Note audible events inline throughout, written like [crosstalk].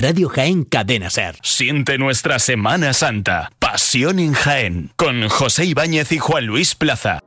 Radio Jaén Cadena Ser. Siente nuestra Semana Santa. Pasión en Jaén. Con José Ibáñez y Juan Luis Plaza.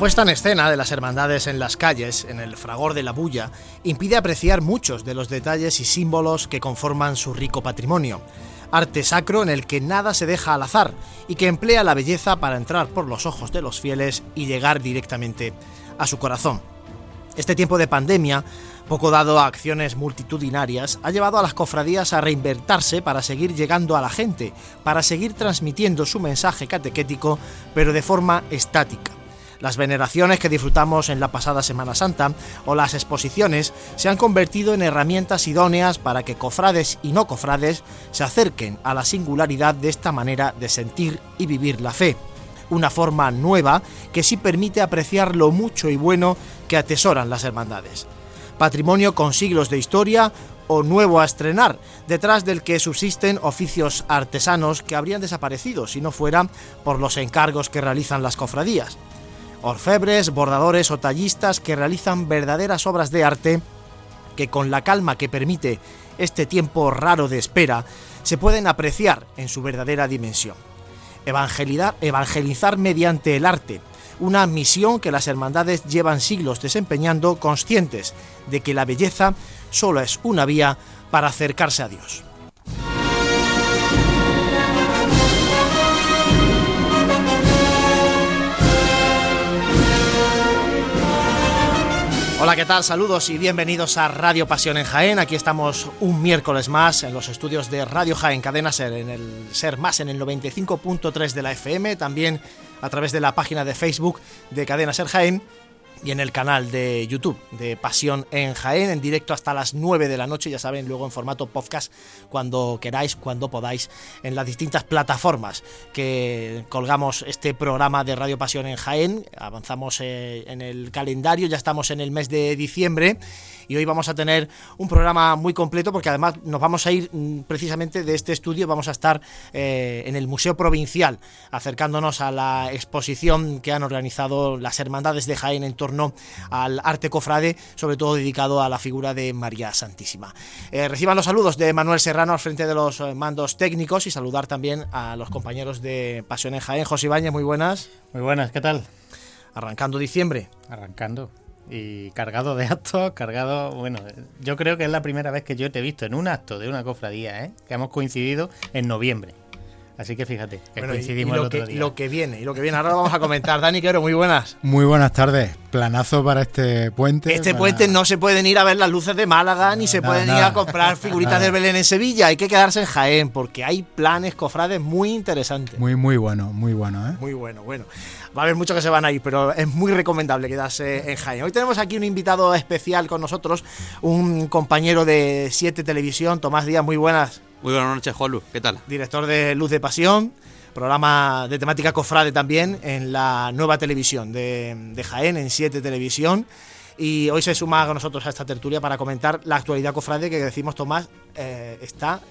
Puesta en escena de las hermandades en las calles, en el fragor de la bulla, impide apreciar muchos de los detalles y símbolos que conforman su rico patrimonio. Arte sacro en el que nada se deja al azar y que emplea la belleza para entrar por los ojos de los fieles y llegar directamente a su corazón. Este tiempo de pandemia, poco dado a acciones multitudinarias, ha llevado a las cofradías a reinvertirse para seguir llegando a la gente, para seguir transmitiendo su mensaje catequético, pero de forma estática. Las veneraciones que disfrutamos en la pasada Semana Santa o las exposiciones se han convertido en herramientas idóneas para que cofrades y no cofrades se acerquen a la singularidad de esta manera de sentir y vivir la fe. Una forma nueva que sí permite apreciar lo mucho y bueno que atesoran las hermandades. Patrimonio con siglos de historia o nuevo a estrenar, detrás del que subsisten oficios artesanos que habrían desaparecido si no fuera por los encargos que realizan las cofradías orfebres, bordadores o tallistas que realizan verdaderas obras de arte que con la calma que permite este tiempo raro de espera se pueden apreciar en su verdadera dimensión. evangelizar mediante el arte, una misión que las hermandades llevan siglos desempeñando conscientes de que la belleza solo es una vía para acercarse a Dios. Hola, ¿qué tal? Saludos y bienvenidos a Radio Pasión en Jaén. Aquí estamos un miércoles más en los estudios de Radio Jaén Cadena Ser, en el Ser Más, en el 95.3 de la FM, también a través de la página de Facebook de Cadena Ser Jaén y en el canal de YouTube de Pasión en Jaén, en directo hasta las 9 de la noche, ya saben, luego en formato podcast cuando queráis, cuando podáis, en las distintas plataformas que colgamos este programa de Radio Pasión en Jaén. Avanzamos eh, en el calendario, ya estamos en el mes de diciembre y hoy vamos a tener un programa muy completo porque además nos vamos a ir mm, precisamente de este estudio, vamos a estar eh, en el Museo Provincial acercándonos a la exposición que han organizado las hermandades de Jaén en torno al arte cofrade, sobre todo dedicado a la figura de María Santísima. Eh, reciban los saludos de Manuel Serrano al frente de los eh, mandos técnicos y saludar también a los compañeros de Pasión en Jaén. José Ibañez, muy buenas. Muy buenas, ¿qué tal? Arrancando diciembre. Arrancando y cargado de [laughs] actos, cargado, bueno, yo creo que es la primera vez que yo te he visto en un acto de una cofradía, ¿eh? que hemos coincidido en noviembre. Así que fíjate, que coincidimos lo el otro que, día. Lo que viene, y lo que viene. Ahora lo vamos a comentar. Dani Quero, muy buenas. Muy buenas tardes. Planazo para este puente. Este para- puente no se pueden ir a ver las luces de Málaga, ni se nada, pueden ir a comprar figuritas del Belén en Sevilla. Hay que quedarse en Jaén, porque hay planes cofrades muy interesantes. Muy, muy bueno, muy bueno, ¿eh? Muy bueno, bueno. Va a haber muchos que se van a ir, pero es muy recomendable quedarse en Jaén. Hoy tenemos aquí un invitado especial con nosotros, un compañero de 7 Televisión, Tomás Díaz, muy buenas. Muy buenas noches, Juanlu. ¿Qué tal? Director de Luz de Pasión, programa de temática cofrade también en la nueva televisión de, de Jaén, en 7 Televisión. Y hoy se suma con nosotros a esta tertulia para comentar la actualidad cofrade que decimos, Tomás, eh, está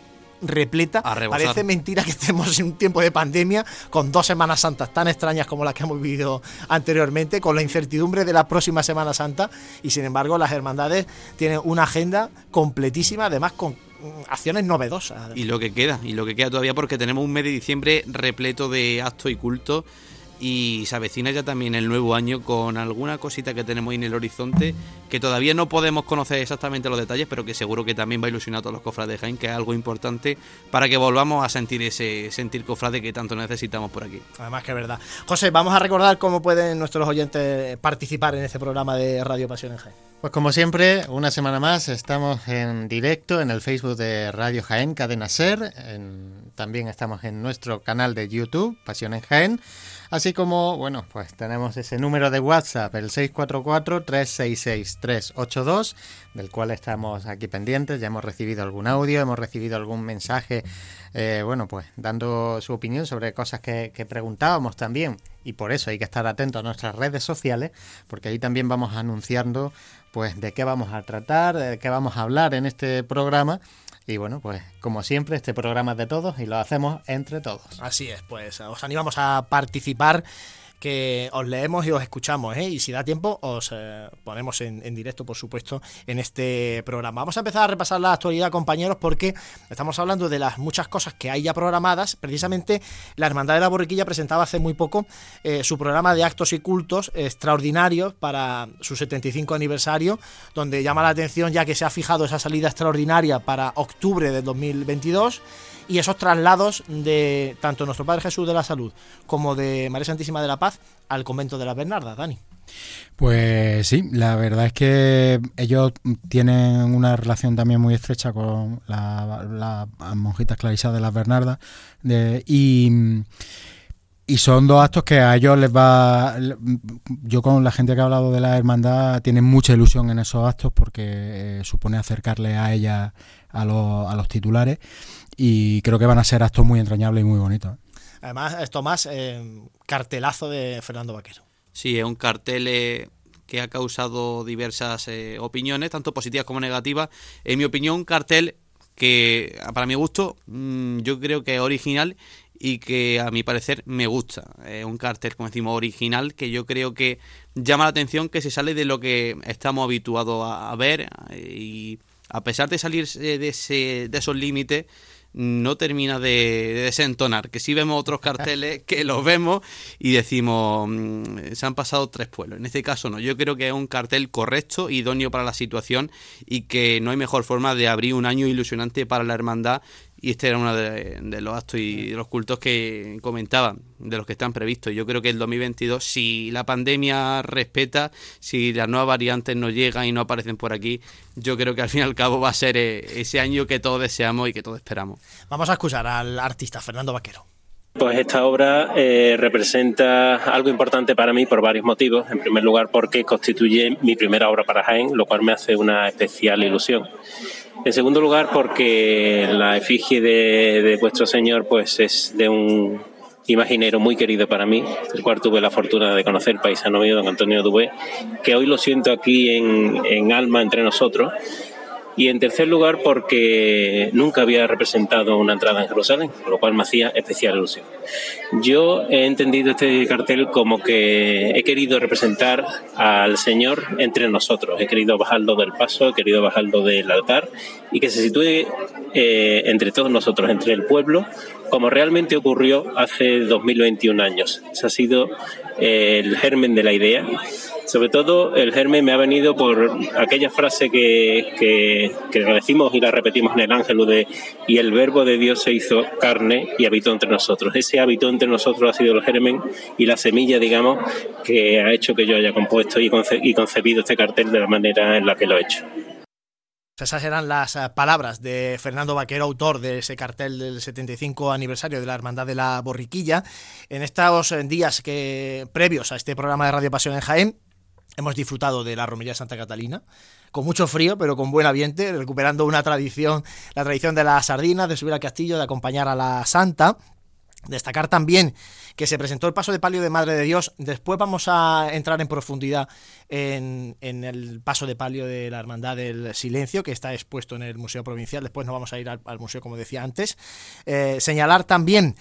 repleta. Parece mentira que estemos en un tiempo de pandemia con dos Semanas Santas tan extrañas como las que hemos vivido anteriormente, con la incertidumbre de la próxima Semana Santa y sin embargo las hermandades tienen una agenda completísima, además con acciones novedosas. Y lo que queda, y lo que queda todavía porque tenemos un mes de diciembre repleto de actos y cultos y se avecina ya también el nuevo año con alguna cosita que tenemos ahí en el horizonte que todavía no podemos conocer exactamente los detalles, pero que seguro que también va a ilusionar a todos los cofrades de Jaén, que es algo importante para que volvamos a sentir ese sentir cofrade que tanto necesitamos por aquí. Además que es verdad. José, vamos a recordar cómo pueden nuestros oyentes participar en este programa de Radio Pasión en Jaén. Pues como siempre, una semana más estamos en directo en el Facebook de Radio Jaén, Cadena Ser. también estamos en nuestro canal de YouTube, Pasión en Jaén. Así como, bueno, pues tenemos ese número de WhatsApp, el 644-366-382, del cual estamos aquí pendientes. Ya hemos recibido algún audio, hemos recibido algún mensaje, eh, bueno, pues dando su opinión sobre cosas que, que preguntábamos también. Y por eso hay que estar atentos a nuestras redes sociales, porque ahí también vamos anunciando pues de qué vamos a tratar, de qué vamos a hablar en este programa y bueno, pues como siempre, este programa es de todos y lo hacemos entre todos. Así es, pues os animamos a participar que os leemos y os escuchamos, ¿eh? y si da tiempo os eh, ponemos en, directo, por supuesto, en este programa. Vamos a empezar a repasar la actualidad, compañeros, porque estamos hablando de las muchas cosas que hay ya programadas. Precisamente la Hermandad de la Borriquilla presentaba hace muy poco eh, su programa de actos y cultos extraordinarios para su 75 aniversario, donde llama la atención ya que se ha fijado esa salida extraordinaria para octubre de 2022 y esos traslados de tanto nuestro Padre Jesús de la Salud como de María Santísima de la Paz al convento de las Bernardas, Dani. Pues sí, la verdad es que ellos tienen una relación también muy estrecha con las monjitas clarisas de las Bernardas y, y son dos actos que a ellos les va... Yo con la gente que ha hablado de la hermandad tienen mucha ilusión en esos actos porque eh, supone acercarle a ella a a los titulares y creo que van a ser actos muy entrañables y muy bonitos. Además, esto más eh, cartelazo de Fernando Vaquero. Sí, es un cartel eh, que ha causado diversas eh, opiniones, tanto positivas como negativas. En mi opinión, un cartel que, para mi gusto, mm, yo creo que es original y que a mi parecer me gusta. Es un cartel, como decimos, original que yo creo que llama la atención, que se sale de lo que estamos habituados a, ver y a pesar de salir de, ese, de esos límites, no termina de, desentonar. Que si vemos otros carteles que los vemos y decimos, mm, se han pasado tres pueblos. En este caso no, yo creo que es un cartel correcto, idóneo para la situación y que no hay mejor forma de abrir un año ilusionante para la hermandad y este era uno de, los actos y de los cultos que comentaba, de los que están previstos. Yo creo que el 2022, si la pandemia respeta, si las nuevas variantes no llegan y no aparecen por aquí, yo creo que al fin y al cabo va a ser eh, ese año que todos deseamos y que todos esperamos. Vamos a escuchar al artista Fernando Vaquero. Pues esta obra eh, representa algo importante para mí por varios motivos. En primer lugar, porque constituye mi primera obra para Jaén, lo cual me hace una especial ilusión. En segundo lugar, porque la efigie de, vuestro Señor pues es de un imaginero muy querido para mí, el cual tuve la fortuna de conocer, paisano mío, don Antonio Dubé, que hoy lo siento aquí en, en alma entre nosotros y en tercer lugar, porque nunca había representado una entrada en Jerusalén, lo cual me hacía especial ilusión. Yo he entendido este cartel como que he querido representar al Señor entre nosotros. He querido bajarlo del paso, he querido bajarlo del altar y que se sitúe eh, entre todos nosotros, entre el pueblo, como realmente ocurrió hace 2021 años. Ese ha sido eh, el germen de la idea sobre todo el germen me ha venido por aquella frase que, que, que decimos y la repetimos en el ángel de y el verbo de Dios se hizo carne y habitó entre nosotros. Ese habitó entre nosotros ha sido el germen y la semilla, digamos, que ha hecho que yo haya compuesto y, y concebido este cartel de la manera en la que lo he hecho. Esas eran las eh, palabras de Fernando Vaquero, autor de ese cartel del 75 aniversario de la Hermandad de la Borriquilla. En estos eh, días que previos a este programa de Radio Pasión en Jaén, Hemos disfrutado de la romería de Santa Catalina, con mucho frío, pero con buen ambiente, recuperando una tradición, la tradición de las sardinas, de subir al castillo, de acompañar a la Santa. Destacar también que se presentó el paso de palio de Madre de Dios. Después vamos a entrar en profundidad en, el paso de palio de la Hermandad del Silencio, que está expuesto en el Museo Provincial. Después nos vamos a ir al, museo, como decía antes. Eh, señalar también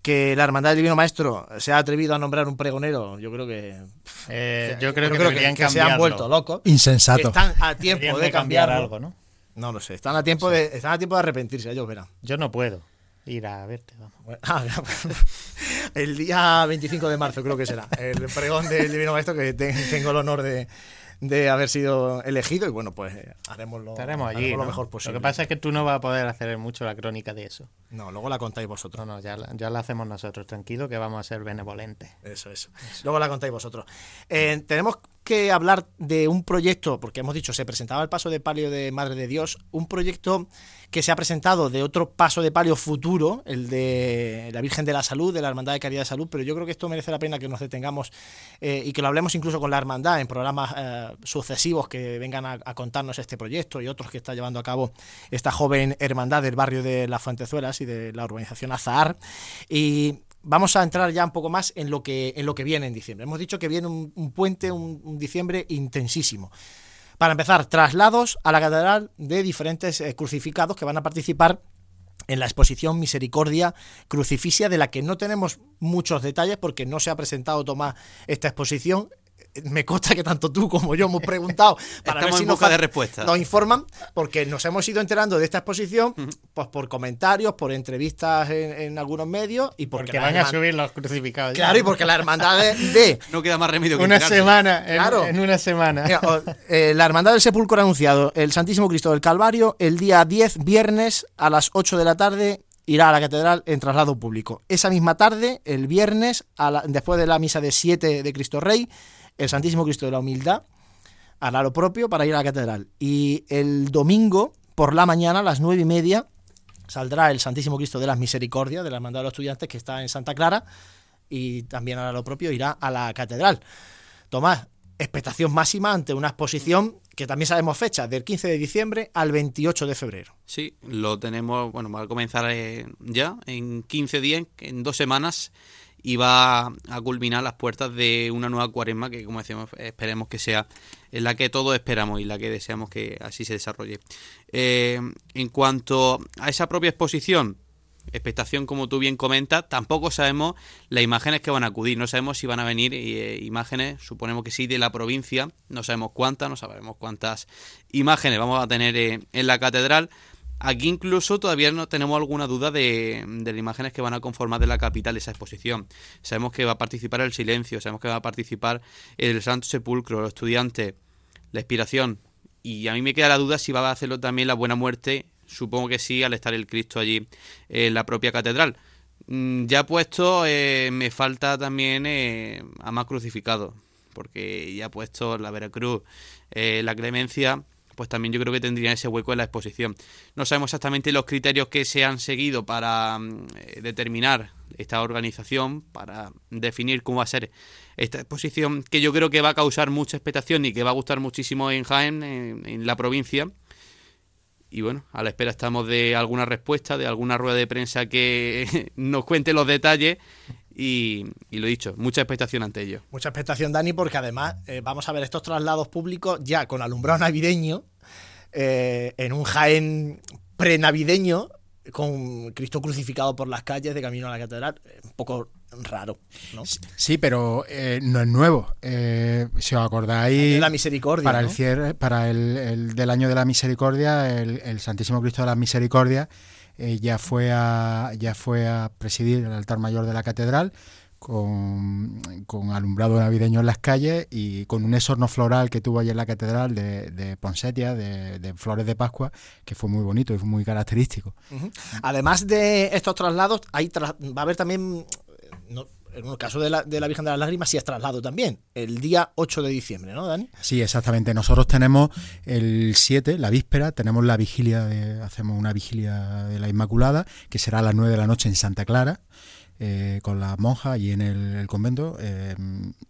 que la Hermandad del Divino Maestro se ha atrevido a nombrar un pregonero, yo creo que. Eh, yo creo, que, se han vuelto locos. Insensato. Están a tiempo de cambiar algo, ¿no? No lo sé. Están a tiempo, de, están a tiempo de arrepentirse, ellos verán. Yo no puedo. Ir a verte. Vamos. [laughs] Ah, el día 25 de marzo creo que será, el pregón del Divino Maestro que tengo el honor de, de haber sido elegido y bueno, pues eh, haremos lo, Estaremos allí, lo mejor posible. Lo que pasa es que tú no vas a poder hacer mucho la crónica de eso. No, luego la contáis vosotros. No, no, ya, ya la hacemos nosotros, tranquilo que vamos a ser benevolentes. Eso, eso. Luego la contáis vosotros. Eh, tenemos que hablar de un proyecto, porque hemos dicho, se presentaba el paso de palio de Madre de Dios, un proyecto que se ha presentado de otro paso de palio futuro, el de la Virgen de la Salud, de la Hermandad de Caridad de Salud, pero yo creo que esto merece la pena que nos detengamos eh, y que lo hablemos incluso con la Hermandad en programas eh, sucesivos que vengan a, contarnos este proyecto y otros que está llevando a cabo esta joven hermandad del barrio de Las Fuentezuelas y de la urbanización Azahar. Y vamos a entrar ya un poco más en lo que, en lo que viene en diciembre. Hemos dicho que viene un, puente, un, diciembre intensísimo. Para empezar, traslados a la catedral de diferentes eh, crucificados que van a participar en la exposición Misericordia Crucificia, de la que no tenemos muchos detalles porque no se ha presentado Tomás esta exposición me consta que tanto tú como yo hemos preguntado [laughs] para ver si nos, de respuesta. nos informan, porque nos hemos ido enterando de esta exposición pues por comentarios, por entrevistas en, algunos medios y porque, van a subir los crucificados. Claro, y porque la hermandad de, [laughs] no queda más remedio que una semana, en, una semana. Eh, la hermandad del Sepulcro ha anunciado el Santísimo Cristo del Calvario el día 10 viernes a las 8 de la tarde irá a la catedral en traslado público. Esa misma tarde, el viernes, después de la misa de 7 de Cristo Rey, el Santísimo Cristo de la Humildad hará lo propio para ir a la catedral. Y el domingo, por la mañana, a las nueve y media, saldrá el Santísimo Cristo de las Misericordias, de la Hermandad de los Estudiantes, que está en Santa Clara, y también hará lo propio, irá a la catedral. Tomás, expectación máxima ante una exposición que también sabemos fecha, del 15 de diciembre al 28 de febrero. Sí, lo tenemos, bueno, va a comenzar eh, ya en 15 días, en dos semanas y va a culminar las puertas de una nueva cuaresma que, como decíamos, esperemos que sea la que todos esperamos y la que deseamos que así se desarrolle. Eh, en cuanto a esa propia exposición, expectación como tú bien comentas, tampoco sabemos las imágenes que van a acudir, no sabemos si van a venir eh, imágenes, suponemos que sí, de la provincia, no sabemos cuántas, no sabemos cuántas imágenes vamos a tener eh, en la catedral, Aquí incluso todavía no tenemos alguna duda de, las imágenes que van a conformar de la capital esa exposición. Sabemos que va a participar el silencio, sabemos que va a participar el Santo Sepulcro, los estudiantes, la inspiración. Y a mí me queda la duda si va a hacerlo también la Buena Muerte. Supongo que sí, al estar el Cristo allí en la propia catedral. Mm, ya puesto, eh, me falta también eh, a más crucificado, porque ya puesto la Veracruz, eh, la Clemencia pues también yo creo que tendría ese hueco en la exposición. No sabemos exactamente los criterios que se han seguido para mm, eh, determinar esta organización, para definir cómo va a ser esta exposición, que yo creo que va a causar mucha expectación y que va a gustar muchísimo en Jaén, en, la provincia. Y bueno, a la espera estamos de alguna respuesta, de alguna rueda de prensa que [laughs] nos cuente los detalles y, lo dicho, mucha expectación ante ello. Mucha expectación, Dani, porque además eh, vamos a ver estos traslados públicos ya con alumbrado navideño, eh, en un Jaén prenavideño, con Cristo crucificado por las calles de camino a la catedral. Un poco raro, ¿no? Sí, pero eh, no es nuevo. si os acordáis. la misericordia. Para el cierre, para el, del año de la misericordia, el, el Santísimo Cristo de la Misericordia eh, ya, fue a, ya fue a presidir el altar mayor de la catedral con, alumbrado navideño en las calles y con un esorno floral que tuvo allí en la catedral de, de Ponsetia, de, flores de Pascua, que fue muy bonito y fue muy característico. Además de estos traslados, hay va a haber también, en el caso de la, de la Virgen de las Lágrimas sí es traslado también, el día 8 de diciembre, ¿no, Dani? Sí, exactamente. Nosotros tenemos el 7, la víspera, tenemos la vigilia, de, hacemos una vigilia de la Inmaculada, que será a las 9 de la noche en Santa Clara. Eh, con la monja y en el, convento eh,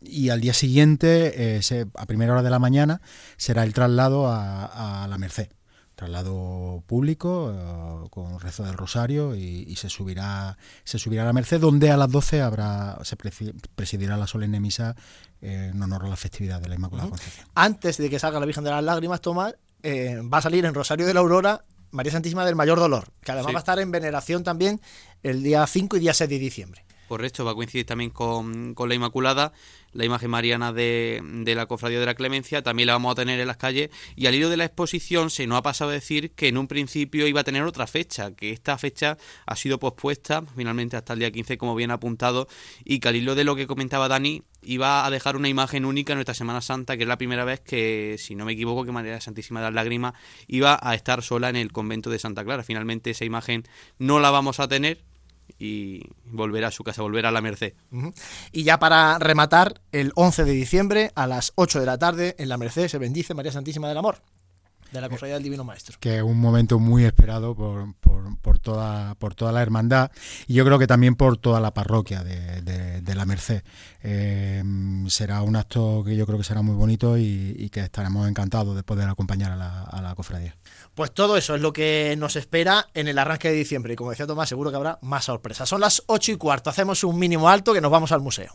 y al día siguiente eh, a primera hora de la mañana será el traslado a la Merced traslado público eh, con rezo del rosario y, se subirá se subirá a la Merced donde a las 12 habrá se presidirá la solemne misa en honor a la festividad de la Inmaculada Concepción. Antes de que salga la Virgen de las Lágrimas, Tomás, eh, va a salir en Rosario de la Aurora María Santísima del Mayor Dolor, que además va a estar en veneración también el día 5 y día 6 de diciembre. Correcto, va a coincidir también con, la Inmaculada, la imagen mariana de, de, la Cofradía de la Clemencia, también la vamos a tener en las calles. Y al hilo de la exposición se nos ha pasado a decir que en un principio iba a tener otra fecha, que esta fecha ha sido pospuesta finalmente hasta el día 15, como bien apuntado, y que al hilo de lo que comentaba Dani, iba a dejar una imagen única en nuestra Semana Santa, que es la primera vez que, si no me equivoco, que María Santísima de las Lágrimas iba a estar sola en el convento de Santa Clara. Finalmente esa imagen no la vamos a tener, y volver a su casa, volver a la Merced. Y ya para rematar, el 11 de diciembre a las 8 de la tarde en la Merced se bendice María Santísima del Amor de la Cofradía del Divino Maestro. Que es un momento muy esperado por, por, por, toda, por toda la hermandad y yo creo que también por toda la parroquia de, de, la Merced. Eh, será un acto que yo creo que será muy bonito y, que estaremos encantados de poder acompañar a la, a la cofradía. Pues todo eso es lo que nos espera en el arranque de diciembre y como decía Tomás, seguro que habrá más sorpresas. Son las 8 y cuarto, hacemos un mínimo alto que nos vamos al museo.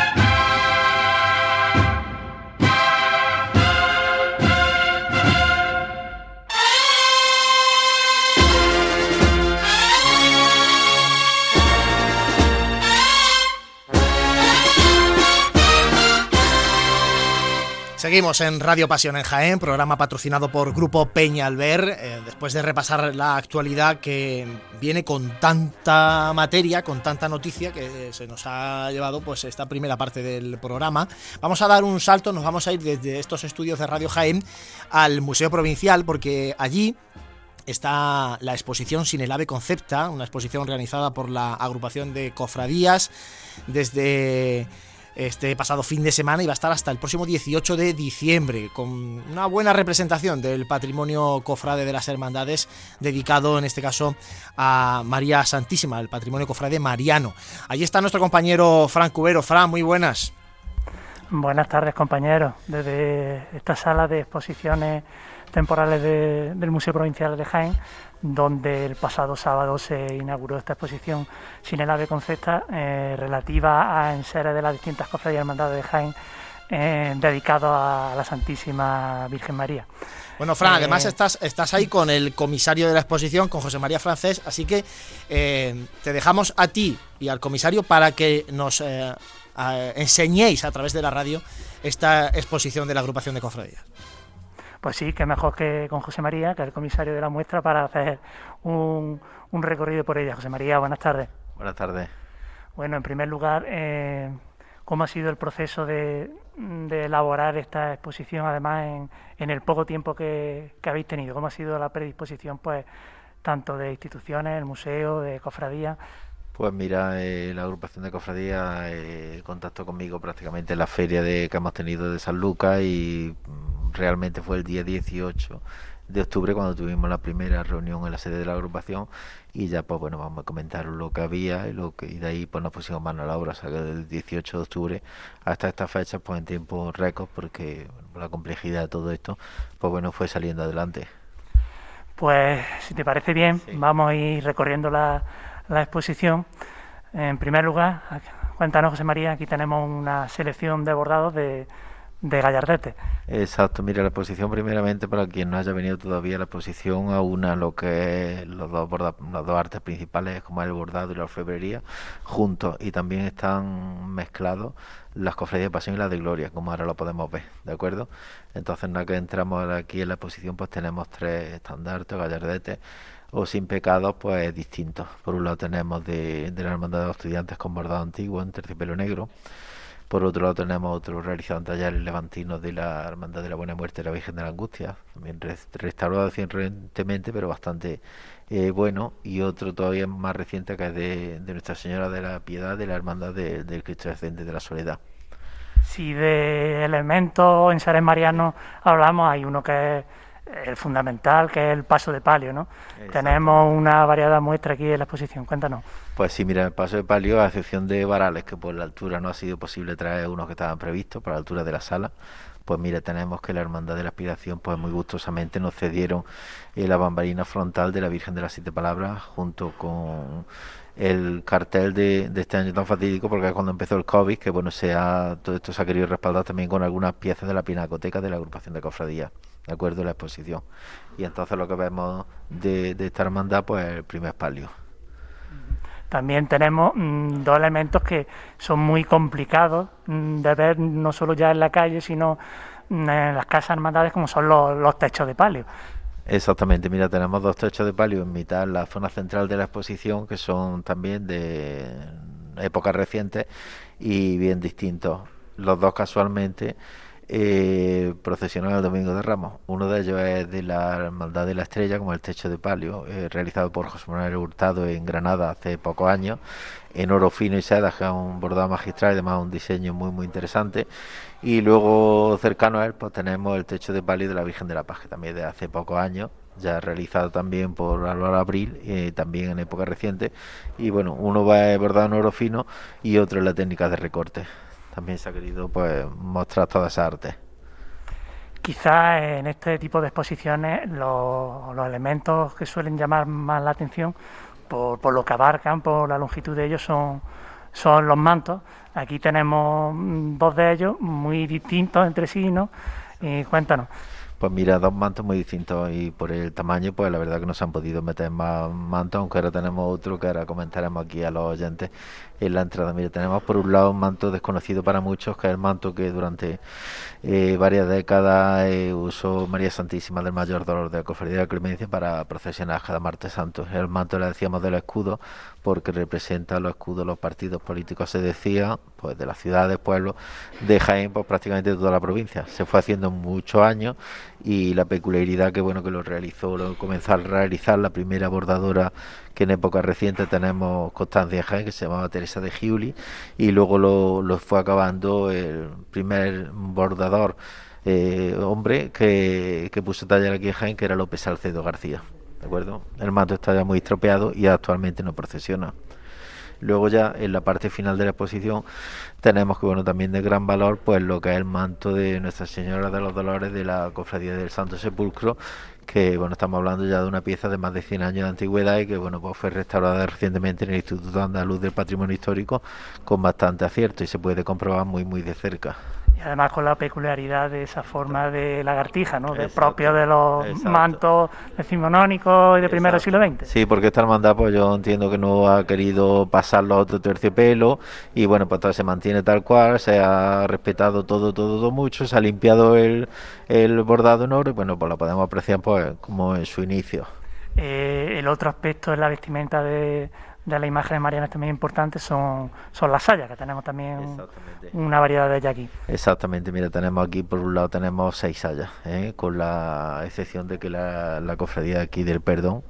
Seguimos en Radio Pasión en Jaén, programa patrocinado por Grupo Peña Alber, eh, después de repasar la actualidad que viene con tanta materia, con tanta noticia que se nos ha llevado pues esta primera parte del programa. Vamos a dar un salto, nos vamos a ir desde estos estudios de Radio Jaén al Museo Provincial porque allí está la exposición Sin el Ave Concepta, una exposición organizada por la agrupación de cofradías desde este pasado fin de semana y va a estar hasta el próximo 18 de diciembre, con una buena representación del patrimonio cofrade de las hermandades, dedicado en este caso a María Santísima, el patrimonio cofrade mariano. Allí está nuestro compañero Fran Cubero. Fran, muy buenas. Buenas tardes, compañeros. Desde esta sala de exposiciones temporales del Museo Provincial de Jaén donde el pasado sábado se inauguró esta exposición sin el ave concepta eh, relativa a enseres de las distintas cofradías y hermandades de Jaén eh, dedicado a la Santísima Virgen María. Bueno, Fran, además eh, estás, estás ahí con el comisario de la exposición, con José María Francés, así que te dejamos a ti y al comisario para que nos enseñéis a través de la radio esta exposición de la agrupación de cofradías. Pues sí, que mejor que con José María, que es el comisario de la muestra, para hacer un, recorrido por ella. José María, buenas tardes. Buenas tardes. Bueno, en primer lugar, eh, ¿cómo ha sido el proceso de, elaborar esta exposición, además en, en el poco tiempo que, habéis tenido? ¿Cómo ha sido la predisposición, pues, tanto de instituciones, el museo, de cofradía? Pues mira, eh, la agrupación de cofradía eh, contactó conmigo prácticamente en la feria de, que hemos tenido de San Lucas y realmente fue el día 18 de octubre cuando tuvimos la primera reunión en la sede de la agrupación y ya pues bueno vamos a comentar lo que había y lo que y de ahí pues nos pusimos mano a la obra o sea que del 18 de octubre hasta esta fecha pues en tiempo récord porque la complejidad de todo esto pues bueno fue saliendo adelante. Pues si te parece bien vamos a ir recorriendo la, la exposición en primer lugar cuéntanos José María aquí tenemos una selección de bordados de de Gallardete. Exacto, mira, la exposición primeramente para quien no haya venido todavía, la exposición a una lo que es los dos, los dos artes principales, como el bordado y la orfebrería, juntos y también están mezclados las cofradías de pasión y las de gloria, como ahora lo podemos ver, ¿de acuerdo? Entonces, una que entramos aquí en la exposición, pues tenemos tres estandartes, gallardetes o sin pecados, pues distintos. Por un lado tenemos de, de la hermandad de los estudiantes con bordado antiguo en terciopelo negro, por otro lado tenemos otro realizado en talleres levantinos de la Hermandad de la Buena Muerte de la Virgen de la Angustia, también restaurado recientemente, pero bastante eh, bueno, y otro todavía más reciente que es de, Nuestra Señora de la Piedad de la Hermandad del Cristo Descendente de la Soledad. Si de elementos en seres marianos hablamos, hay uno que es el fundamental, que es el paso de palio, ¿no? Tenemos una variada muestra aquí en la exposición, cuéntanos. Pues sí, mira, el paso de palio, a excepción de varales, que por la altura no ha sido posible traer unos que estaban previstos, por la altura de la sala, pues mire, tenemos que la Hermandad de la Aspiración, pues muy gustosamente nos cedieron eh, la bambarina frontal de la Virgen de las Siete Palabras, junto con el cartel de, este año tan fatídico porque es cuando empezó el COVID, que bueno, se todo esto se ha querido respaldar también con algunas piezas de la pinacoteca de la agrupación de cofradías, de acuerdo a la exposición. Y entonces lo que vemos de, esta hermandad, pues el primer palio. También tenemos mm, dos elementos que son muy complicados mm, de ver no solo ya en la calle, sino mm, en las casas hermandades como son los, los techos de palio. Exactamente, mira, tenemos dos techos de palio en mitad, en la zona central de la exposición, que son también de épocas recientes y bien distintos. Los dos casualmente eh, procesionan el Domingo de Ramos. Uno de ellos es de la Hermandad de la Estrella, como el techo de palio, eh, realizado por José Manuel Hurtado en Granada hace pocos años, en oro fino y seda, que es un bordado magistral y además un diseño muy muy interesante. Y luego cercano a él pues tenemos el techo de palio de la Virgen de la Paz, que también de hace pocos años, ya realizado también por Álvaro Abril, eh, también en época reciente. Y bueno, uno va bordado en oro fino y otro en la técnica de recorte. También se ha querido pues mostrar toda esa arte. Quizás en este tipo de exposiciones los, los elementos que suelen llamar más la atención por, por lo que abarcan, por la longitud de ellos, son son los mantos. Aquí tenemos mm, dos de ellos muy distintos entre sí, ¿no? Y cuéntanos. Pues mira, dos mantos muy distintos y por el tamaño, pues la verdad que no se han podido meter más mantos, aunque ahora tenemos otro que ahora comentaremos aquí a los oyentes en la entrada. Mira, tenemos por un lado un manto desconocido para muchos, que es el manto que durante eh, varias décadas eh, usó María Santísima del Mayor Dolor de la Cofradía de la Clemencia para procesionar cada martes santo. El manto le decíamos de los escudos porque representa los escudos los partidos políticos, se decía, pues de las ciudades, pueblos de Jaén, pues prácticamente toda la provincia. Se fue haciendo muchos años y la peculiaridad que bueno que lo realizó, lo comenzó a realizar la primera bordadora que en época reciente tenemos constancia Jaén, que se llamaba Teresa de Giuli, y luego lo, fue acabando el primer bordador eh, hombre que, que puso taller aquí en Jaén, que era López Salcedo García. ¿De acuerdo? El manto está ya muy estropeado y actualmente no procesiona. Luego ya en la parte final de la exposición tenemos que bueno también de gran valor pues lo que es el manto de Nuestra Señora de los Dolores de la Cofradía del Santo Sepulcro que bueno estamos hablando ya de una pieza de más de 100 años de antigüedad y que bueno pues fue restaurada recientemente en el Instituto Andaluz del Patrimonio Histórico con bastante acierto y se puede comprobar muy muy de cerca además con la peculiaridad de esa forma de lagartija, ¿no? De propio de los mantos decimonónicos y de primero siglo XX. Sí, porque esta hermandad, pues yo entiendo que no ha querido pasarlo a otro terciopelo y bueno, pues todo se mantiene tal cual, se ha respetado todo, todo, todo mucho, se ha limpiado el, el bordado en oro y bueno, pues lo podemos apreciar pues como en su inicio. Eh, el otro aspecto es la vestimenta de de las imágenes marianas también importantes son, son las sayas, que tenemos también una variedad de ellas aquí. Exactamente, mira, tenemos aquí por un lado tenemos seis sayas, ¿eh? con la excepción de que la, la cofradía aquí del Perdón,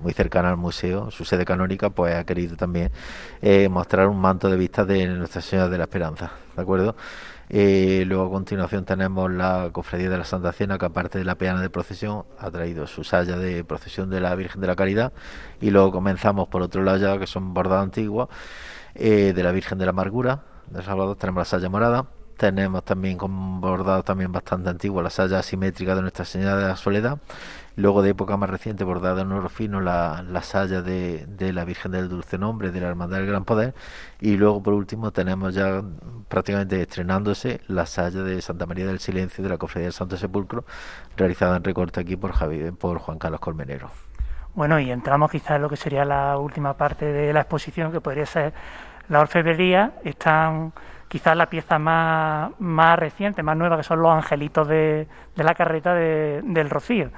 muy cercana al museo, su sede canónica, pues ha querido también eh, mostrar un manto de vista de Nuestra Señora de la Esperanza, ¿de acuerdo? Eh, luego a continuación tenemos la Cofradía de la Santa Cena, que aparte de la peana de procesión, ha traído su saya de procesión de la Virgen de la Caridad. Y luego comenzamos por otro lado ya, que son bordados antiguos, eh, de la Virgen de la Amargura, de Salvador, tenemos la saya morada. Tenemos también con bordado también bastante antiguo la saya asimétrica de Nuestra Señora de la Soledad Luego de época más reciente, bordada en oro fino, la, la saya de, de, la Virgen del Dulce Nombre, de la Hermandad del Gran Poder. Y luego, por último, tenemos ya prácticamente estrenándose la saya de Santa María del Silencio de la Cofradía del Santo Sepulcro, realizada en recorte aquí por, Javier, por Juan Carlos Colmenero. Bueno, y entramos quizás en lo que sería la última parte de la exposición, que podría ser la orfebrería. Están quizás la pieza más, más reciente, más nueva, que son los angelitos de, de la carreta de, del Rocío.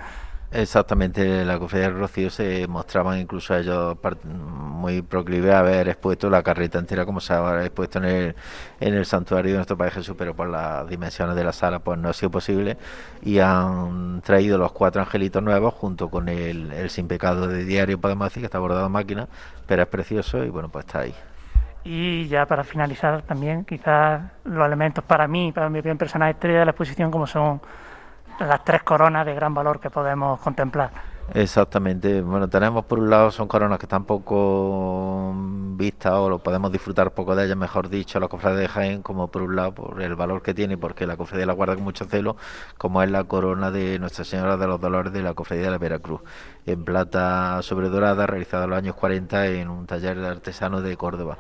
Exactamente, la cofradía del Rocío se mostraban incluso ellos muy proclive a haber expuesto la carreta entera como se ha expuesto en el, en el santuario de nuestro Padre Jesús, pero por las dimensiones de la sala pues no ha sido posible y han traído los cuatro angelitos nuevos junto con el, el sin pecado de diario, podemos decir, que está bordado en máquina, pero es precioso y bueno, pues está ahí. Y ya para finalizar también, quizás los elementos para mí, para mi opinión personal estrella de la exposición como son las tres coronas de gran valor que podemos contemplar. Exactamente. Bueno, tenemos por un lado son coronas que están poco vistas o lo podemos disfrutar poco de ellas, mejor dicho, la cofradía de Jaén, como por un lado por el valor que tiene, porque la cofradía la guarda con mucho celo, como es la corona de Nuestra Señora de los Dolores de la cofradía de la Veracruz, en plata sobredorada, realizada en los años 40 en un taller de artesano de Córdoba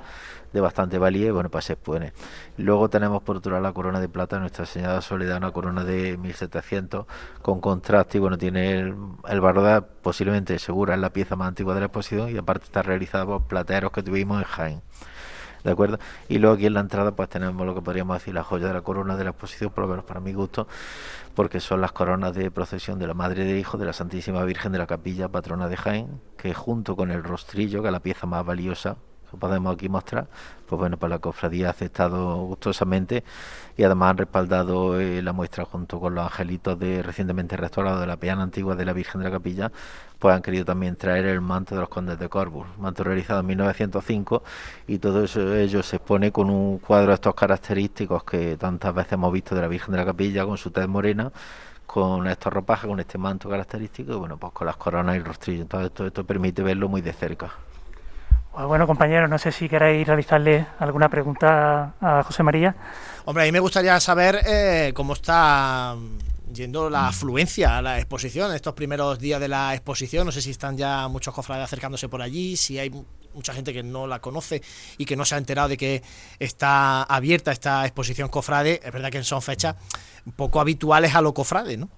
bastante valía y bueno, pues se expone. Luego tenemos por otro lado la corona de plata, Nuestra Señora Soledad, una corona de 1700 con contraste y bueno, tiene el, el barroda posiblemente segura, es la pieza más antigua de la exposición y aparte está realizada por plateros que tuvimos en Jaén. ¿De acuerdo? Y luego aquí en la entrada pues tenemos lo que podríamos decir la joya de la corona de la exposición, por lo menos para mi gusto, porque son las coronas de procesión de la Madre de Hijo de la Santísima Virgen de la Capilla, patrona de Jaén, que junto con el rostrillo, que es la pieza más valiosa podemos aquí mostrar, pues bueno, pues la cofradía ha aceptado gustosamente y además han respaldado eh, la muestra junto con los angelitos de recientemente restaurados de la peana antigua de la Virgen de la Capilla, pues han querido también traer el manto de los condes de Corbus, manto realizado en 1905 y todo eso ello se expone con un cuadro de estos característicos que tantas veces hemos visto de la Virgen de la Capilla con su tez morena con estos ropajes, con este manto característico y bueno, pues con las coronas y rostrillo. Entonces esto, esto permite verlo muy de cerca. Pues bueno, compañeros, no sé si queréis realizarle alguna pregunta a José María. Hombre, a mí me gustaría saber eh, cómo está mm, yendo la afluencia a la exposición, estos primeros días de la exposición. No sé si están ya muchos cofrades acercándose por allí, si hay mucha gente que no la conoce y que no se ha enterado de que está abierta esta exposición cofrade. Es verdad que son fechas poco habituales a lo cofrade, ¿no?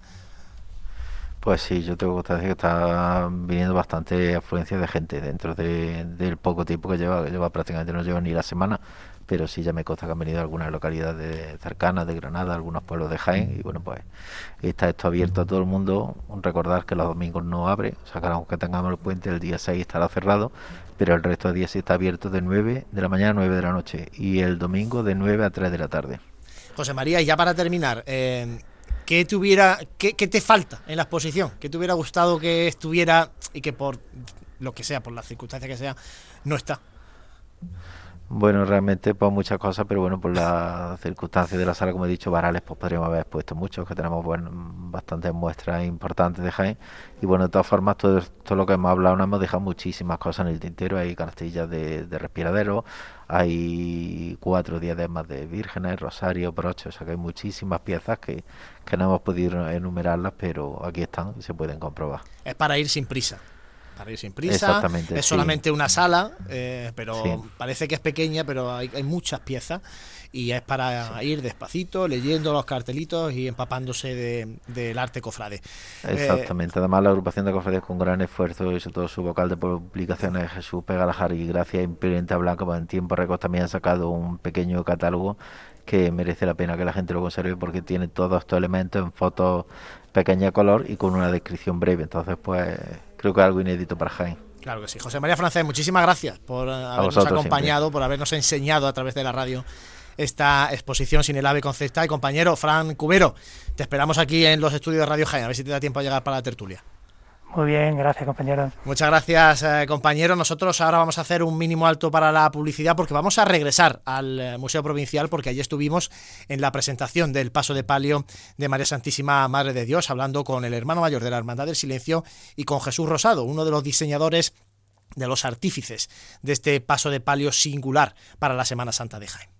Pues sí, yo tengo que decir que está viniendo bastante afluencia de gente dentro de, del poco tiempo que lleva, que lleva prácticamente no lleva ni la semana, pero sí ya me consta que han venido algunas localidades cercanas de Granada, algunos pueblos de Jaén, y bueno, pues está esto abierto a todo el mundo. Recordar que los domingos no abre, o sea que aunque tengamos el puente, el día 6 estará cerrado, pero el resto de días sí está abierto de 9 de la mañana a 9 de la noche, y el domingo de 9 a 3 de la tarde. José María, y ya para terminar, eh, ¿qué qué, te falta en la exposición? ¿Qué te hubiera gustado que estuviera y que por lo que sea, por las circunstancias que sea, no está? Bueno, realmente pues muchas cosas, pero bueno, por las circunstancias de la sala, como he dicho, varales, pues podríamos haber expuesto muchos, que tenemos bueno, bastantes muestras importantes de Jaén. Y bueno, de todas formas, todo, lo que hemos hablado, nos hemos dejado muchísimas cosas en el tintero. Hay canastillas de, de respiradero, hay cuatro diademas de vírgenes, rosario, broches, o sea que hay muchísimas piezas que, que no hemos podido enumerarlas, pero aquí están y se pueden comprobar. Es para ir sin prisa para ir sin prisa. Exactamente, es sí. solamente una sala, eh, pero Sí. parece que es pequeña, pero hay, hay muchas piezas y es para ir despacito, leyendo los cartelitos y empapándose de- del arte cofrade. Eh, Exactamente. Además, la agrupación de cofradías con gran esfuerzo y sobre todo su vocal de publicaciones, Jesús Pegalajar y Gracia Imperiente Blanca, pues en tiempo récord también han sacado un pequeño catálogo que merece la pena que la gente lo conserve porque tiene todos estos elementos en fotos pequeña color y con una descripción breve. Entonces, pues creo que algo inédito para Jaén. Claro que sí. José María Francés, muchísimas gracias por eh, habernos acompañado, por habernos enseñado a través de la radio esta exposición sin el ave concepta. Y compañero Fran Cubero, te esperamos aquí en los estudios de Radio Jaén, a ver si te da tiempo a llegar para la tertulia. Muy bien, gracias, compañeros. Muchas gracias, eh, compañero. Nosotros ahora vamos a hacer un mínimo alto para la publicidad porque vamos a regresar al eh, Museo Provincial porque allí estuvimos en la presentación del paso de palio de María Santísima Madre de Dios, hablando con el hermano mayor de la Hermandad del Silencio y con Jesús Rosado, uno de los diseñadores de los artífices de este paso de palio singular para la Semana Santa de Jaén.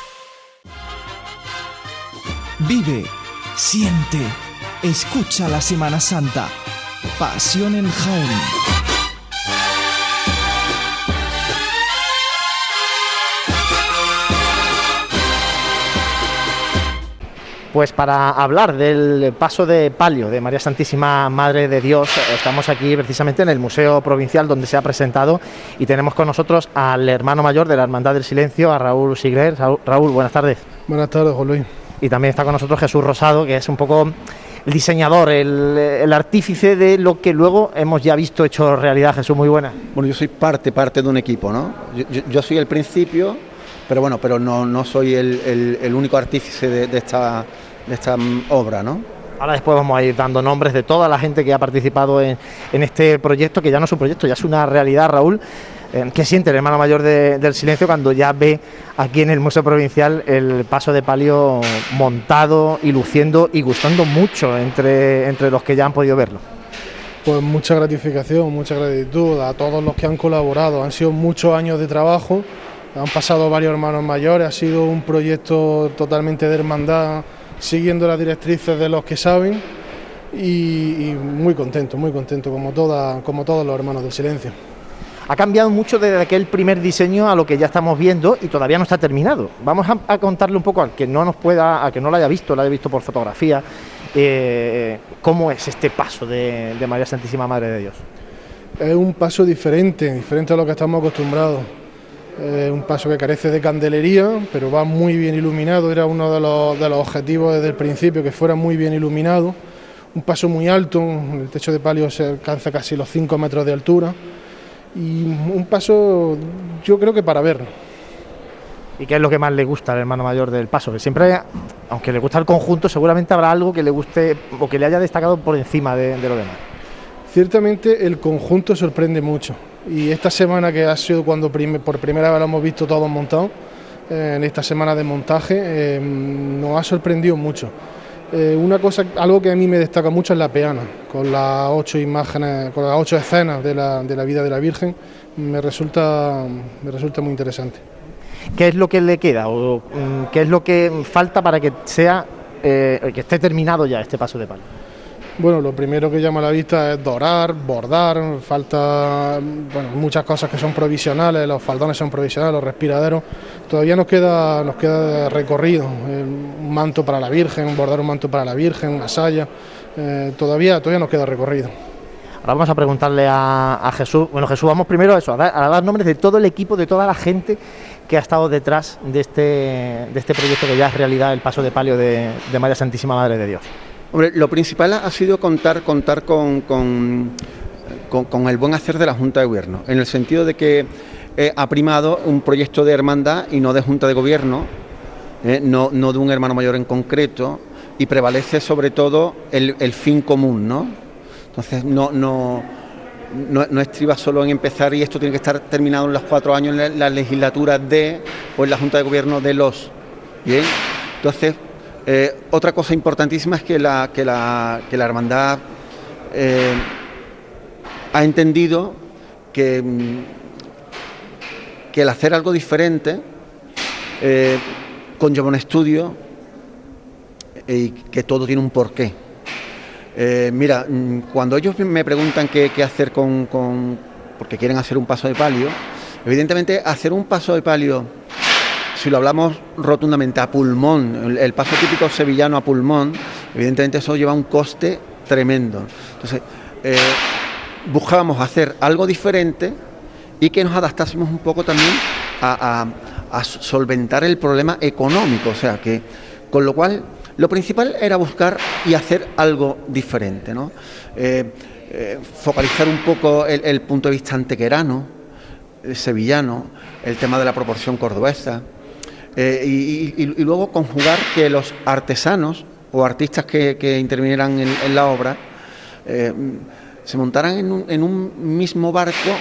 Vive, siente, escucha la Semana Santa. Pasión en Jaén. Pues para hablar del paso de palio de María Santísima Madre de Dios, estamos aquí precisamente en el Museo Provincial donde se ha presentado y tenemos con nosotros al hermano mayor de la Hermandad del Silencio, a Raúl Sigler. Raúl, buenas tardes. Buenas tardes, Juan Luis. Y también está con nosotros Jesús Rosado, que es un poco el diseñador, el, el, artífice de lo que luego hemos ya visto hecho realidad. Jesús, muy buena. Bueno, yo soy parte, parte de un equipo, ¿no? Yo, yo soy el principio, pero bueno, pero no, no soy el, el, el único artífice de, de, esta, de esta obra, ¿no? Ahora después vamos a ir dando nombres de toda la gente que ha participado en, en este proyecto, que ya no es un proyecto, ya es una realidad, Raúl. Eh, ¿Qué siente el hermano mayor de, del silencio cuando ya ve aquí en el Museo Provincial el paso de palio montado y luciendo y gustando mucho entre, entre los que ya han podido verlo? Pues mucha gratificación, mucha gratitud a todos los que han colaborado. Han sido muchos años de trabajo, han pasado varios hermanos mayores, ha sido un proyecto totalmente de hermandad, siguiendo las directrices de los que saben y, y muy contento, muy contento, como, toda, como todos los hermanos del silencio ha cambiado mucho desde aquel primer diseño a lo que ya estamos viendo y todavía no está terminado. Vamos a, contarle un poco al que no nos pueda, a que no lo haya visto, lo haya visto por fotografía, eh, cómo es este paso de, María Santísima Madre de Dios. Es un paso diferente, diferente a lo que estamos acostumbrados. Es un paso que carece de candelería, pero va muy bien iluminado. Era uno de los, de los objetivos desde el principio, que fuera muy bien iluminado. Un paso muy alto, el techo de palio se alcanza casi los 5 metros de altura y un paso yo creo que para verlo. ¿Y qué es lo que más le gusta al hermano mayor del paso? Que siempre, aunque le gusta el conjunto, seguramente habrá algo que le guste o que le haya destacado por encima de, de lo demás. Ciertamente el conjunto sorprende mucho y esta semana que ha sido cuando prim por primera vez lo hemos visto todos montados, eh, en esta semana de montaje, eh, nos ha sorprendido mucho. Eh, una cosa, algo que a mí me destaca mucho es la peana, con las ocho imágenes, con las ocho escenas de la, de la vida de la Virgen, me resulta, me resulta muy interesante. ¿Qué es lo que le queda o mm, qué es lo que falta para que sea eh, que esté terminado ya este paso de palo? Bueno, lo primero que llama a la vista es dorar, bordar, falta bueno, muchas cosas que son provisionales, los faldones son provisionales, los respiraderos. Todavía nos queda, nos queda recorrido, eh, un manto para la Virgen, bordar un manto para la Virgen, una saya, eh, todavía, todavía nos queda recorrido. Ahora vamos a preguntarle a, Jesús. Bueno, Jesús, vamos primero a eso, a dar, a nombres de todo el equipo, de toda la gente que ha estado detrás de este, de este proyecto que ya es realidad, el paso de palio de, de María Santísima Madre de Dios. Hombre, lo principal ha sido contar, con, el buen hacer de la Junta de Gobierno, en el sentido de que eh, ha primado un proyecto de hermandad y no de Junta de Gobierno, eh, no, de un hermano mayor en concreto, y prevalece sobre todo el, el fin común, ¿no? Entonces no, no, no, no, estriba solo en empezar y esto tiene que estar terminado en los cuatro años en la, la legislatura de o en la Junta de Gobierno de los. Bien, entonces eh, otra cosa importantísima es que la, que la, que la hermandad eh, ha entendido que, que, el hacer algo diferente eh, conlleva un estudio y que todo tiene un porqué. mira, cuando ellos me preguntan qué, qué hacer con, con, porque quieren hacer un paso de palio, evidentemente hacer un paso de palio si lo hablamos rotundamente a pulmón, el, paso típico sevillano a pulmón, evidentemente eso lleva un coste tremendo. Entonces, eh, buscábamos hacer algo diferente y que nos adaptásemos un poco también a, solventar el problema económico. O sea, que con lo cual lo principal era buscar y hacer algo diferente, ¿no? Eh, eh, focalizar un poco el, el punto de vista antequerano, el sevillano, el tema de la proporción cordobesa. Eh, y, luego conjugar que los artesanos o artistas que, intervinieran en, la obra eh, se montaran en un, en un, mismo barco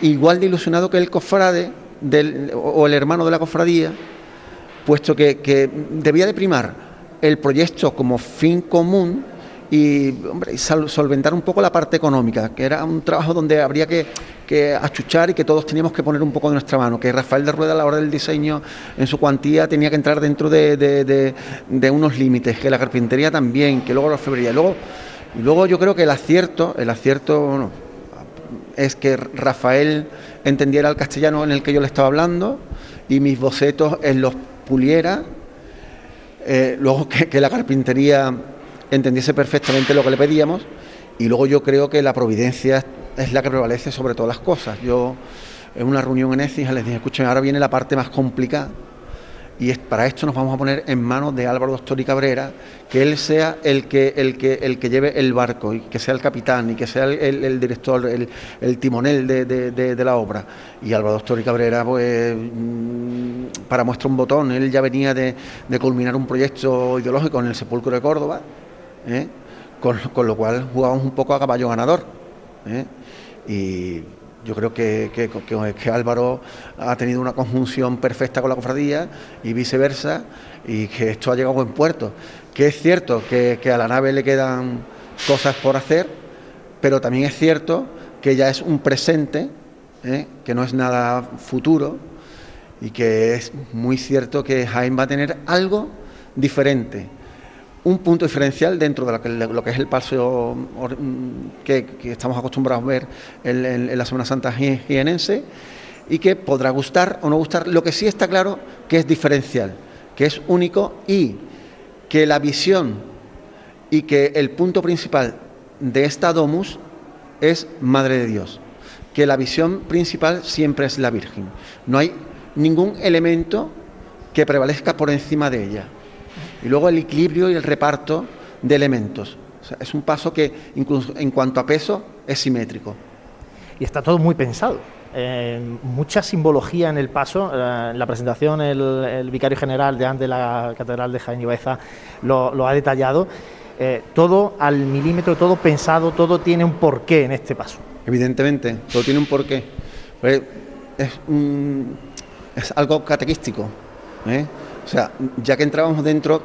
igual de ilusionado que el cofrade del, o el hermano de la cofradía, puesto que debía de primar el proyecto como fin común y hombre, solventar un poco la parte económica, que era un trabajo donde habría que, que, achuchar y que todos teníamos que poner un poco de nuestra mano, que Rafael de Rueda a la hora del diseño en su cuantía tenía que entrar dentro de, unos límites, que la carpintería también, que luego la orfebrería. Luego, y luego yo creo que el acierto, el acierto es que Rafael entendiera el castellano en el que yo le estaba hablando y mis bocetos él los puliera. Eh, luego que la carpintería entendiese perfectamente lo que le pedíamos y luego yo creo que la providencia es la que prevalece sobre todas las cosas. Yo en una reunión en ECIS les dije, escuchen, ahora viene la parte más complicada y para esto nos vamos a poner en manos de Álvaro Doctor y Cabrera, que él sea el que, el que, el que lleve el barco y que sea el capitán y que sea el, director, el, timonel de, la obra. Y Álvaro Doctor y Cabrera, pues, mm, para muestra un botón, él ya venía de, culminar un proyecto ideológico en el Sepulcro de Córdoba, ¿eh? con, lo cual jugamos un poco a caballo ganador. ¿eh? Y yo creo que, que, Álvaro ha tenido una conjunción perfecta con la cofradía y viceversa, y que esto ha llegado a buen puerto. Que es cierto que, a la nave le quedan cosas por hacer, pero también es cierto que ya es un presente, ¿eh? que no es nada futuro, y que es muy cierto que Jaime va a tener algo diferente un punto diferencial dentro de lo que, es el paso que, estamos acostumbrados a ver en, la Semana Santa jienense y que podrá gustar o no gustar. Lo que sí está claro que es diferencial, que es único y que la visión y que el punto principal de esta domus es Madre de Dios, que la visión principal siempre es la Virgen. No hay ningún elemento que prevalezca por encima de ella y luego el equilibrio y el reparto de elementos. es un paso que incluso en cuanto a peso es simétrico. Y está todo muy pensado. Eh, mucha simbología en el paso. Eh, en la presentación el, vicario general de, de la Catedral de Jaén Ibáeza lo, ha detallado. Eh, todo al milímetro, todo pensado, todo tiene un porqué en este paso. Evidentemente, todo tiene un porqué. Pues, es, es algo catequístico. O sea, ya que entrábamos dentro,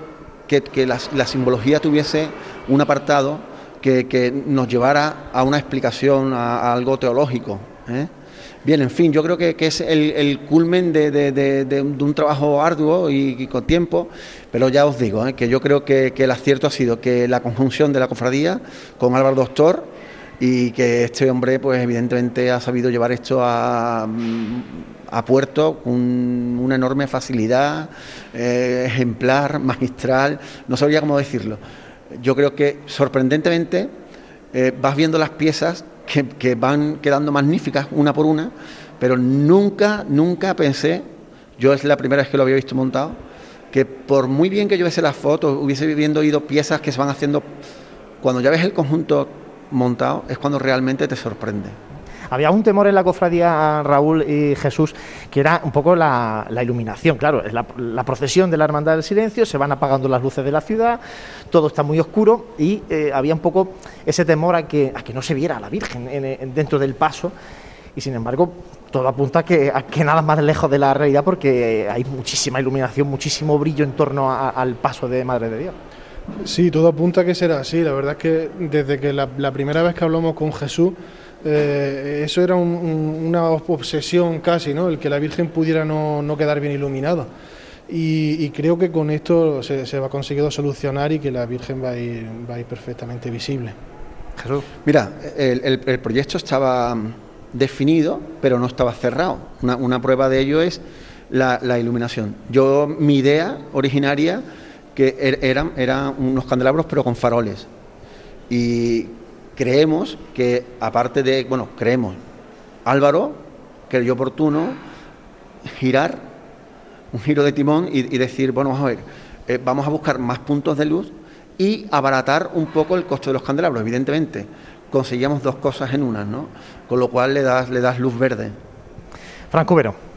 que, la, simbología tuviese un apartado que, nos llevara a una explicación, a, algo teológico. ¿eh? Bien, en fin, yo creo que, es el, culmen de, un trabajo arduo y, con tiempo, pero ya os digo ¿eh? que yo creo que, el acierto ha sido que la conjunción de la cofradía con Álvaro Doctor y que este hombre, pues evidentemente ha sabido llevar esto a puerto con una enorme facilidad, eh, ejemplar, magistral, no sabría cómo decirlo. Yo creo que sorprendentemente eh, vas viendo las piezas que, van quedando magníficas una por una, pero nunca, nunca pensé, yo es la primera vez que lo había visto montado, que por muy bien que yo viese las fotos, hubiese viviendo oído piezas que se van haciendo, cuando ya ves el conjunto montado, es cuando realmente te sorprende. Había un temor en la cofradía Raúl y Jesús, que era un poco la, iluminación. Claro, es la, procesión de la Hermandad del Silencio, se van apagando las luces de la ciudad, todo está muy oscuro y eh, había un poco ese temor a que, a que no se viera a la Virgen dentro del paso. Y sin embargo, todo apunta a que, a que, nada más lejos de la realidad porque hay muchísima iluminación, muchísimo brillo en torno al paso de Madre de Dios. Sí, todo apunta a que será así. La verdad es que desde que la primera vez que hablamos con Jesús, eh, eso era una obsesión casi, ¿no? El que la Virgen pudiera no, quedar bien iluminada. Y, creo que con esto se, va a conseguir solucionar y que la Virgen va a ir, va a ir perfectamente visible. Jesús. Mira, el, proyecto estaba definido, pero no estaba cerrado. Una, prueba de ello es la, iluminación. Yo, mi idea originaria, que er, eran, eran unos candelabros, pero con faroles. Y creemos que, aparte de, bueno, creemos, Álvaro creyó oportuno girar, un giro de timón y, decir, bueno, vamos a ver, eh, vamos a buscar más puntos de luz y abaratar un poco el costo de los candelabros, evidentemente. Conseguíamos dos cosas en una, ¿no? Con lo cual le das, le das luz verde. Franco Vero.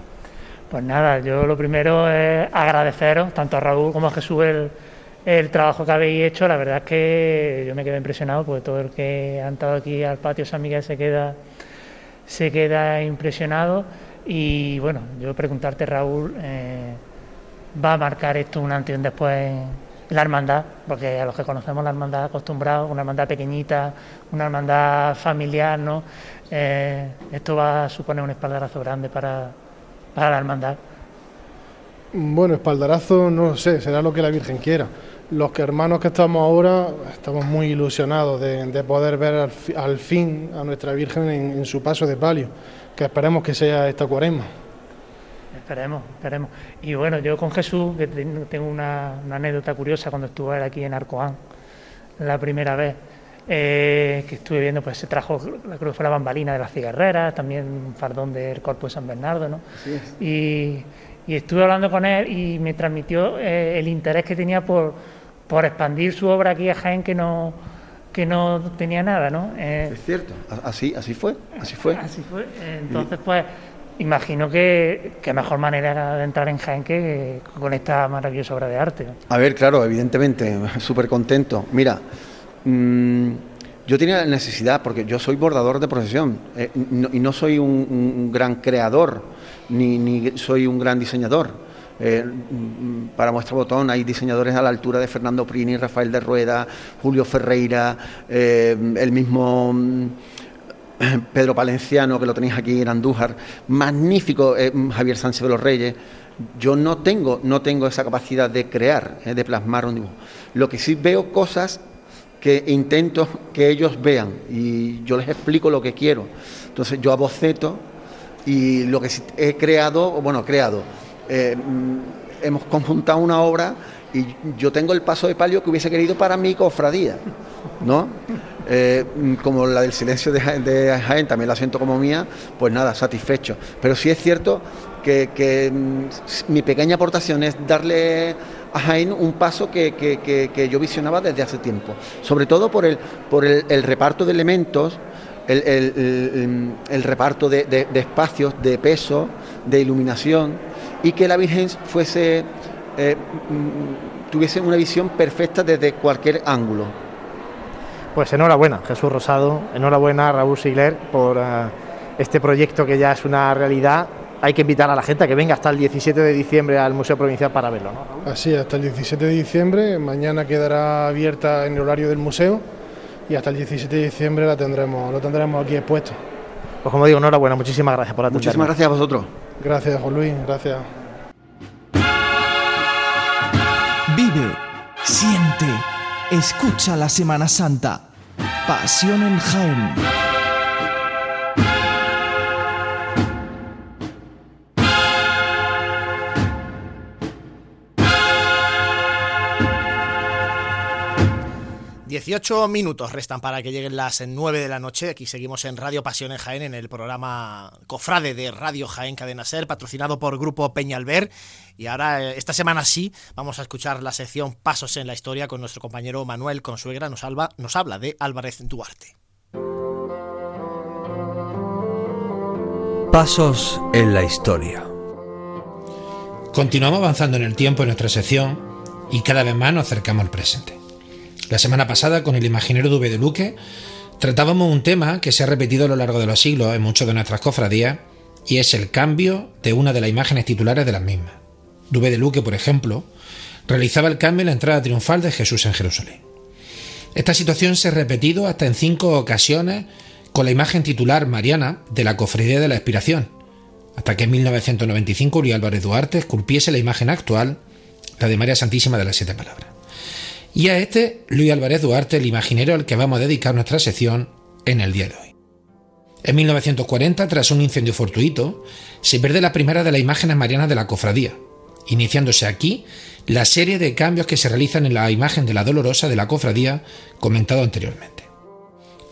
Pues nada, yo lo primero es agradeceros, tanto a Raúl como a Jesús, el, trabajo que habéis hecho, la verdad es que yo me quedo impresionado, porque todo el que ha entrado aquí al patio San Miguel se queda, se queda impresionado. Y bueno, yo preguntarte, Raúl, eh, ¿va a marcar esto un antes y un después la hermandad? Porque a los que conocemos la hermandad acostumbrados, una hermandad pequeñita, una hermandad familiar, ¿no? Eh, esto va a suponer un espaldarazo grande para, para la hermandad. Bueno, espaldarazo no sé, será lo que la Virgen quiera los que hermanos que estamos ahora estamos muy ilusionados de, poder ver al, fin a nuestra Virgen en, su paso de palio, que esperemos que sea esta cuaresma. Esperemos, esperemos. Y bueno, yo con Jesús, que tengo una, anécdota curiosa cuando estuve aquí en Arcoán, la primera vez eh, que estuve viendo, pues se trajo, la cruz fue la bambalina de las cigarreras, también un fardón del Corpus de San Bernardo, ¿no? Y, y estuve hablando con él y me transmitió eh, el interés que tenía por, por expandir su obra aquí a Jaén que no que no tenía nada, ¿no? Eh, es cierto, así, así fue, así fue. Así fue. Entonces, pues, imagino que, que mejor manera era de entrar en Jaén que con esta maravillosa obra de arte. A ver, claro, evidentemente, [laughs] súper contento. Mira, mmm, yo tenía la necesidad, porque yo soy bordador de profesión eh, y no soy un, gran creador, ni, soy un gran diseñador. Eh, para Muestra Botón hay diseñadores a la altura de Fernando Prini, Rafael de Rueda, Julio Ferreira, eh, el mismo mm, [clears throat] Pedro Palenciano, que lo tenéis aquí en Andújar, magnífico Javier Sánchez de los Reyes. Yo no tengo, no tengo esa capacidad de crear, de plasmar un dibujo. Lo que sí veo cosas que intento que ellos vean y yo les explico lo que quiero. Entonces yo aboceto y lo que he creado, bueno, creado, eh, mm, hemos conjuntado una obra y yo tengo el paso de palio que hubiese querido para mi cofradía, ¿no? Eh, mm, como la del silencio de, de, Jaén también la siento como mía, pues nada, satisfecho. Pero sí es cierto que, mm, mi pequeña aportación es darle a un paso que, yo visionaba desde hace tiempo, sobre todo por el, por el, reparto de elementos, el, reparto de, espacios, de peso, de iluminación, y que la Virgen fuese, eh, mm, tuviese una visión perfecta desde cualquier ángulo. Pues enhorabuena, Jesús Rosado, enhorabuena, Raúl Sigler, por eh, este proyecto que ya es una realidad hay que invitar a la gente a que venga hasta el 17 de diciembre al Museo Provincial para verlo. ¿no? Así, hasta el 17 de diciembre, mañana quedará abierta en el horario del museo y hasta el 17 de diciembre la tendremos, lo tendremos aquí expuesto. Pues como digo, enhorabuena, muchísimas gracias por atendernos. Muchísimas gracias a vosotros. Gracias, Juan Luis, gracias. Vive, siente, escucha la Semana Santa. Pasión en Jaén. 18 minutos restan para que lleguen las 9 de la noche. Aquí seguimos en Radio Pasión en Jaén, en el programa Cofrade de Radio Jaén Cadena Ser, patrocinado por Grupo Peñalver. Y ahora, eh, esta semana sí, vamos a escuchar la sección Pasos en la Historia con nuestro compañero Manuel Consuegra. Nos, nos habla de Álvarez Duarte. Pasos en la Historia. Continuamos avanzando en el tiempo en nuestra sección y cada vez más nos acercamos al presente. La semana pasada, con el imaginero Dube de Luque, tratábamos un tema que se ha repetido a lo largo de los siglos en muchas de nuestras cofradías, y es el cambio de una de las imágenes titulares de las mismas. Dube de Luque, por ejemplo, realizaba el cambio en la entrada triunfal de Jesús en Jerusalén. Esta situación se ha repetido hasta en cinco ocasiones con la imagen titular mariana de la Cofradía de la Expiración, hasta que en 1995 Uri Álvarez Duarte esculpiese la imagen actual, la de María Santísima de las Siete Palabras. Y a este, Luis Álvarez Duarte, el imaginero al que vamos a dedicar nuestra sección en el día de hoy. En 1940, tras un incendio fortuito, se pierde la primera de las imágenes marianas de la cofradía, iniciándose aquí la serie de cambios que se realizan en la imagen de la Dolorosa de la cofradía comentado anteriormente.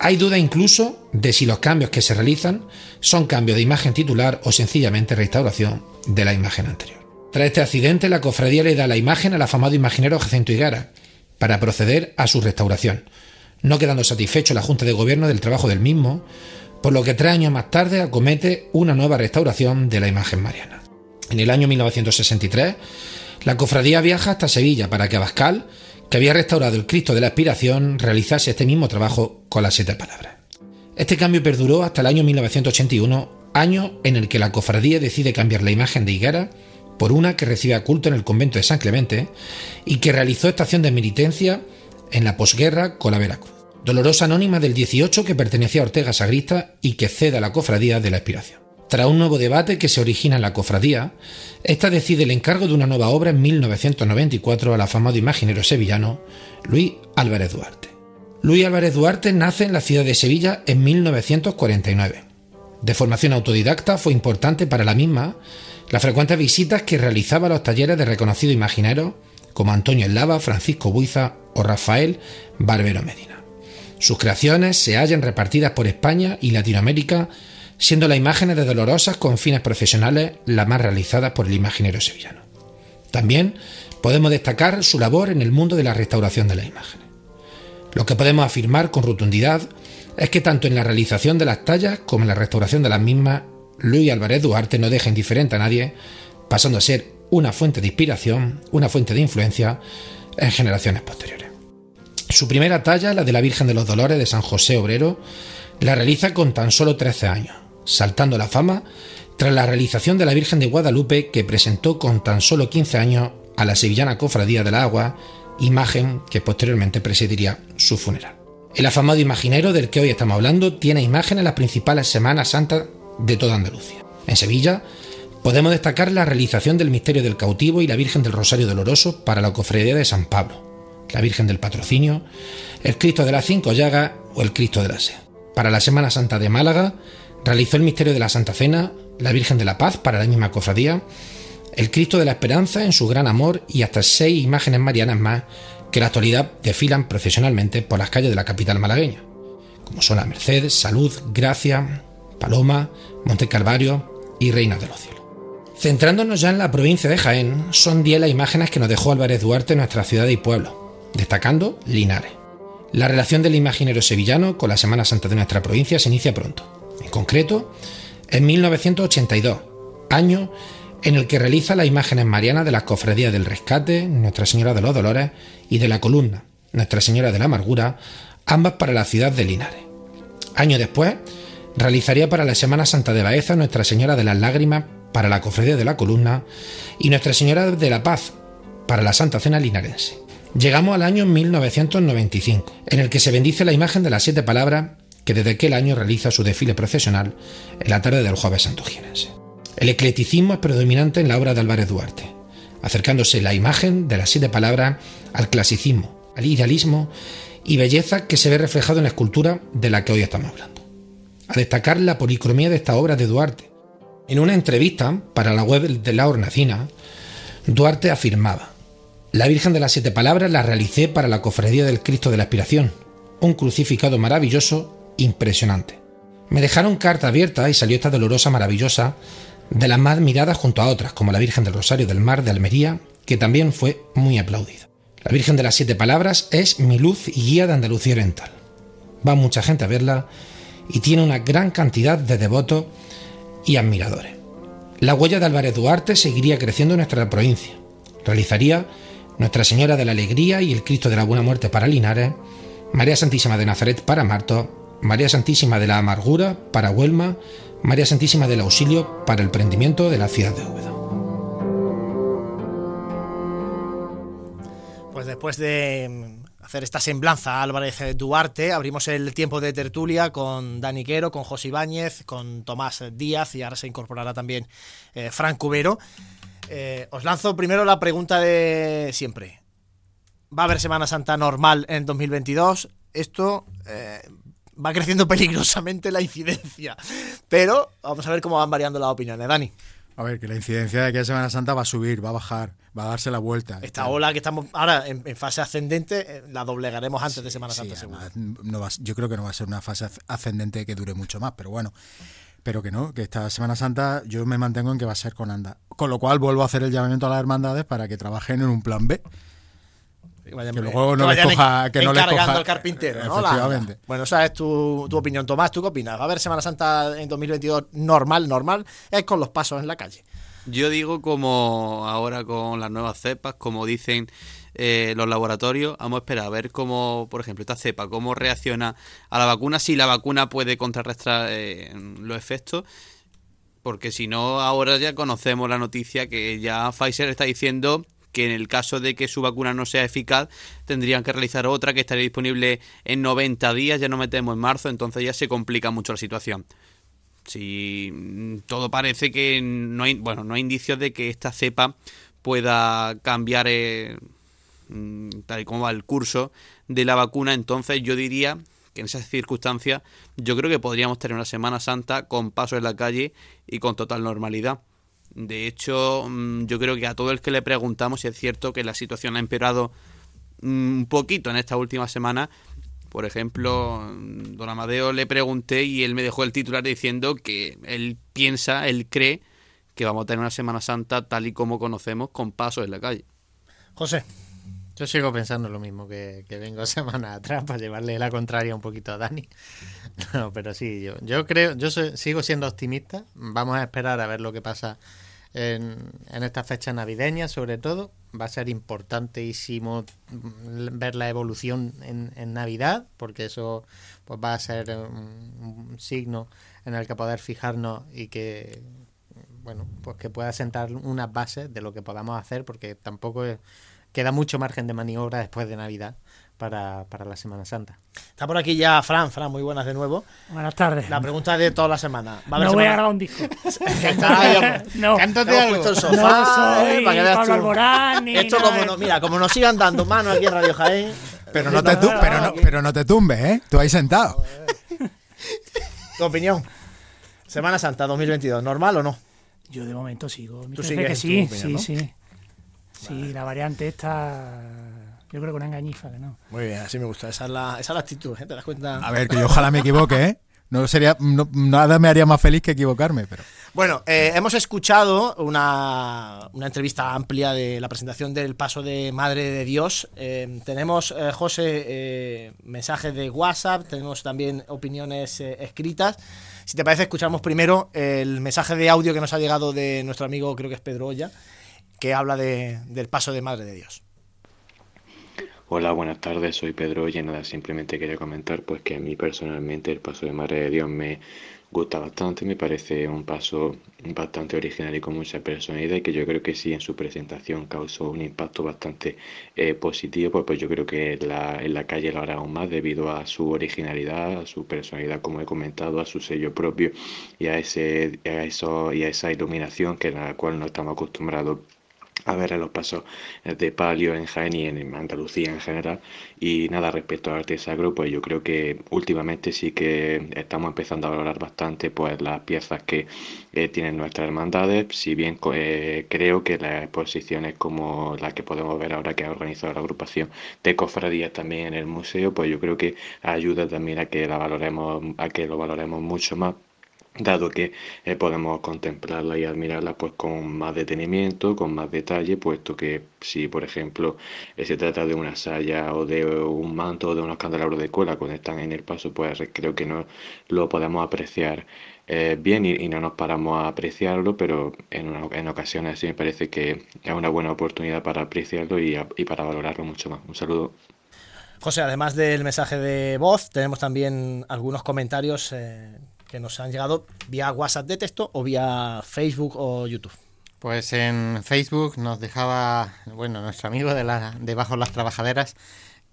Hay duda incluso de si los cambios que se realizan son cambios de imagen titular o sencillamente restauración de la imagen anterior. Tras este accidente, la cofradía le da la imagen al afamado imaginero Jacinto Higara, para proceder a su restauración, no quedando satisfecho la Junta de Gobierno del trabajo del mismo, por lo que tres años más tarde acomete una nueva restauración de la imagen mariana. En el año 1963, la cofradía viaja hasta Sevilla para que Abascal, que había restaurado el Cristo de la Aspiración, realizase este mismo trabajo con las siete palabras. Este cambio perduró hasta el año 1981, año en el que la cofradía decide cambiar la imagen de Higuera por una que recibe culto en el convento de San Clemente y que realizó estación de militencia en la posguerra con la Veracruz. Dolorosa anónima del 18 que pertenecía a Ortega Sagrista y que cede a la cofradía de la expiración. Tras un nuevo debate que se origina en la cofradía, esta decide el encargo de una nueva obra en 1994 al afamado imaginero sevillano Luis Álvarez Duarte. Luis Álvarez Duarte nace en la ciudad de Sevilla en 1949. De formación autodidacta fue importante para la misma las frecuentes visitas que realizaba a los talleres de reconocidos imagineros como Antonio Eslava, Francisco Buiza o Rafael Barbero Medina. Sus creaciones se hallan repartidas por España y Latinoamérica, siendo las imágenes de Dolorosas con fines profesionales las más realizadas por el imaginero sevillano. También podemos destacar su labor en el mundo de la restauración de las imágenes. Lo que podemos afirmar con rotundidad es que tanto en la realización de las tallas como en la restauración de las mismas, Luis Álvarez Duarte no deja indiferente a nadie, pasando a ser una fuente de inspiración, una fuente de influencia en generaciones posteriores. Su primera talla, la de la Virgen de los Dolores de San José Obrero, la realiza con tan solo 13 años, saltando la fama tras la realización de la Virgen de Guadalupe que presentó con tan solo 15 años a la sevillana Cofradía del Agua, imagen que posteriormente presidiría su funeral. El afamado imaginero del que hoy estamos hablando tiene imágenes en las principales Semanas Santas de toda Andalucía. En Sevilla podemos destacar la realización del Misterio del Cautivo y la Virgen del Rosario Doloroso para la Cofradía de San Pablo, la Virgen del Patrocinio, el Cristo de las Cinco Llagas o el Cristo de la Sed. Para la Semana Santa de Málaga realizó el Misterio de la Santa Cena, la Virgen de la Paz para la misma cofradía, el Cristo de la Esperanza en su gran amor y hasta seis imágenes marianas más que en la actualidad desfilan profesionalmente por las calles de la capital malagueña, como son la Merced, Salud, Gracia, Paloma, Monte Calvario y Reina de los Cielos. Centrándonos ya en la provincia de Jaén, son 10 las imágenes que nos dejó Álvarez Duarte en nuestra ciudad y pueblo, destacando Linares. La relación del imaginero sevillano con la Semana Santa de nuestra provincia se inicia pronto, en concreto en 1982, año en el que realiza las imágenes marianas de las cofradías del Rescate, Nuestra Señora de los Dolores y de la Columna, Nuestra Señora de la Amargura, ambas para la ciudad de Linares. Año después, realizaría para la Semana Santa de Baeza Nuestra Señora de las Lágrimas para la Cofradía de la Columna y Nuestra Señora de la Paz para la Santa Cena linarense. Llegamos al año 1995, en el que se bendice la imagen de las siete palabras que desde aquel año realiza su desfile procesional en la tarde del jueves santo el eclecticismo es predominante en la obra de Álvarez Duarte, acercándose la imagen de las siete palabras al clasicismo, al idealismo y belleza que se ve reflejado en la escultura de la que hoy estamos hablando. A destacar la policromía de esta obra de Duarte. En una entrevista para la web de la Hornacina, Duarte afirmaba: La Virgen de las Siete Palabras la realicé para la Cofradía del Cristo de la Aspiración, un crucificado maravilloso, impresionante. Me dejaron carta abierta y salió esta dolorosa maravillosa de las más miradas junto a otras, como la Virgen del Rosario del Mar de Almería, que también fue muy aplaudida. La Virgen de las Siete Palabras es mi luz y guía de Andalucía Oriental. Va mucha gente a verla y tiene una gran cantidad de devotos y admiradores. La huella de Álvarez Duarte seguiría creciendo en nuestra provincia. Realizaría Nuestra Señora de la Alegría y el Cristo de la Buena Muerte para Linares, María Santísima de Nazaret para Marto, María Santísima de la Amargura para Huelma, María Santísima del Auxilio para el prendimiento de la ciudad de Úbeda. Pues después de hacer esta semblanza a Álvarez Duarte, abrimos el tiempo de tertulia con Dani Quero, con José Ibáñez, con Tomás Díaz y ahora se incorporará también eh, Frank Cubero. Eh, os lanzo primero la pregunta de siempre. ¿Va a haber Semana Santa normal en 2022? Esto eh, va creciendo [laughs] peligrosamente la incidencia. Pero vamos a ver cómo van variando las opiniones, Dani. A ver, que la incidencia de que Semana Santa va a subir, va a bajar, va a darse la vuelta. Esta ola que estamos ahora en, fase ascendente, eh, la doblegaremos antes de Semana Santa, seguro. No va, yo creo que no va a ser una fase ascendente que dure mucho más, pero bueno. Pero que no, que esta Semana Santa yo me mantengo en que va a ser con anda. Con lo cual vuelvo a hacer el llamamiento a las hermandades para que trabajen en un plan B que, luego no les coja, que no les coja, al carpintero, ¿no? Efectivamente. bueno, esa es tu, tu, opinión, Tomás. ¿Tú qué opinas? ¿Va a haber Semana Santa en 2022 normal, normal? Es con los pasos en la calle. Yo digo como ahora con las nuevas cepas, como dicen eh, los laboratorios, vamos a esperar a ver cómo, por ejemplo, esta cepa, cómo reacciona a la vacuna, si la vacuna puede contrarrestar eh, los efectos porque si no, ahora ya conocemos la noticia que ya Pfizer está diciendo que en el caso de que su vacuna no sea eficaz, tendrían que realizar otra que estaría disponible en 90 días, ya no metemos en marzo, entonces ya se complica mucho la situación. Si mm, todo parece que no hay, bueno, no hay indicios de que esta cepa pueda cambiar eh, mm, tal y como va el curso de la vacuna, entonces yo diría que en esas circunstancias yo creo que podríamos tener una Semana Santa con paso en la calle y con total normalidad. De hecho, mm, yo creo que a todo el que le preguntamos si es cierto que la situación ha empeorado mm, un poquito en esta última semana, Por ejemplo, don Amadeo le pregunté y él me dejó el titular diciendo que él piensa, él cree que vamos a tener una Semana Santa tal y como conocemos, con pasos en la calle. José. Yo sigo pensando lo mismo que, vengo [laughs] semana atrás para llevarle la contraria un poquito a Dani. [laughs] No, pero sí, yo, yo creo, yo sigo siendo optimista. Vamos a esperar a ver lo que pasa en, en estas fechas navideñas, sobre todo. Va a ser importantísimo ver la evolución en, en Navidad, porque eso pues va a ser un, signo en el que poder fijarnos y que bueno, pues que pueda sentar unas bases de lo que podamos hacer, porque tampoco queda mucho margen de maniobra después de Navidad para, para, la Semana Santa. Está por aquí ya Fran, Fran, muy buenas de nuevo. Buenas tardes. La pregunta de toda la semana. no voy a grabar un disco. [laughs] [laughs] no, Cántate algo. Puesto el sofá, no soy eh, para que veas Pablo Alborán, Esto como no, mira, como nos sigan dando manos aquí en Radio Jaén. Pero no te, pero no, pero no te tumbes, ¿eh? Tú ahí sentado. Tu opinión. Semana Santa 2022, ¿normal o no? Yo de momento sigo. ¿Tú sigues que sí, sí, sí. Sí, la variante esta yo creo que una engañifa, que no. Muy bien, así me gusta. Esa es la, esa es la actitud, ¿eh? ¿Te das cuenta? A ver, que yo ojalá me equivoque, ¿eh? No sería, nada me haría más feliz que equivocarme, pero... Bueno, eh, hemos escuchado una, una, entrevista amplia de la presentación del paso de Madre de Dios. Eh, tenemos, eh, José, mensajes de WhatsApp, tenemos también opiniones escritas. Si te parece, escuchamos primero el mensaje de audio que nos ha llegado de nuestro amigo, creo que es Pedro Olla, que habla de, del paso de Madre de Dios. Hola, buenas tardes, soy Pedro y nada, simplemente quería comentar pues que a mí personalmente el paso de Madre de Dios me gusta bastante, me parece un paso bastante original y con mucha personalidad y que yo creo que sí en su presentación causó un impacto bastante eh, positivo, pues, pues yo creo que la, en la calle lo hará aún más debido a su originalidad, a su personalidad como he comentado, a su sello propio y a, ese, a, eso, y a esa iluminación que a la cual no estamos acostumbrados a ver los pasos de palio en Jaén y en Andalucía en general. Y nada, respecto al arte sacro, pues yo creo que últimamente sí que estamos empezando a valorar bastante pues las piezas que eh, tienen nuestras hermandades, si bien eh, creo que las exposiciones como las que podemos ver ahora que ha organizado la agrupación de cofradías también en el museo, pues yo creo que ayuda también a que la valoremos, a que lo valoremos mucho más dado que eh, podemos contemplarla y admirarla pues con más detenimiento, con más detalle, puesto que si por ejemplo eh, se trata de una saya o de un manto o de unos candelabros de cola cuando están en el paso, pues creo que no lo podemos apreciar eh, bien y, no nos paramos a apreciarlo, pero en, en, ocasiones sí me parece que es una buena oportunidad para apreciarlo y, para valorarlo mucho más. Un saludo. José, además del mensaje de voz, tenemos también algunos comentarios que nos han llegado vía WhatsApp de texto o vía Facebook o YouTube. Pues en Facebook nos dejaba, bueno, nuestro amigo de, la, de Bajo las Trabajaderas,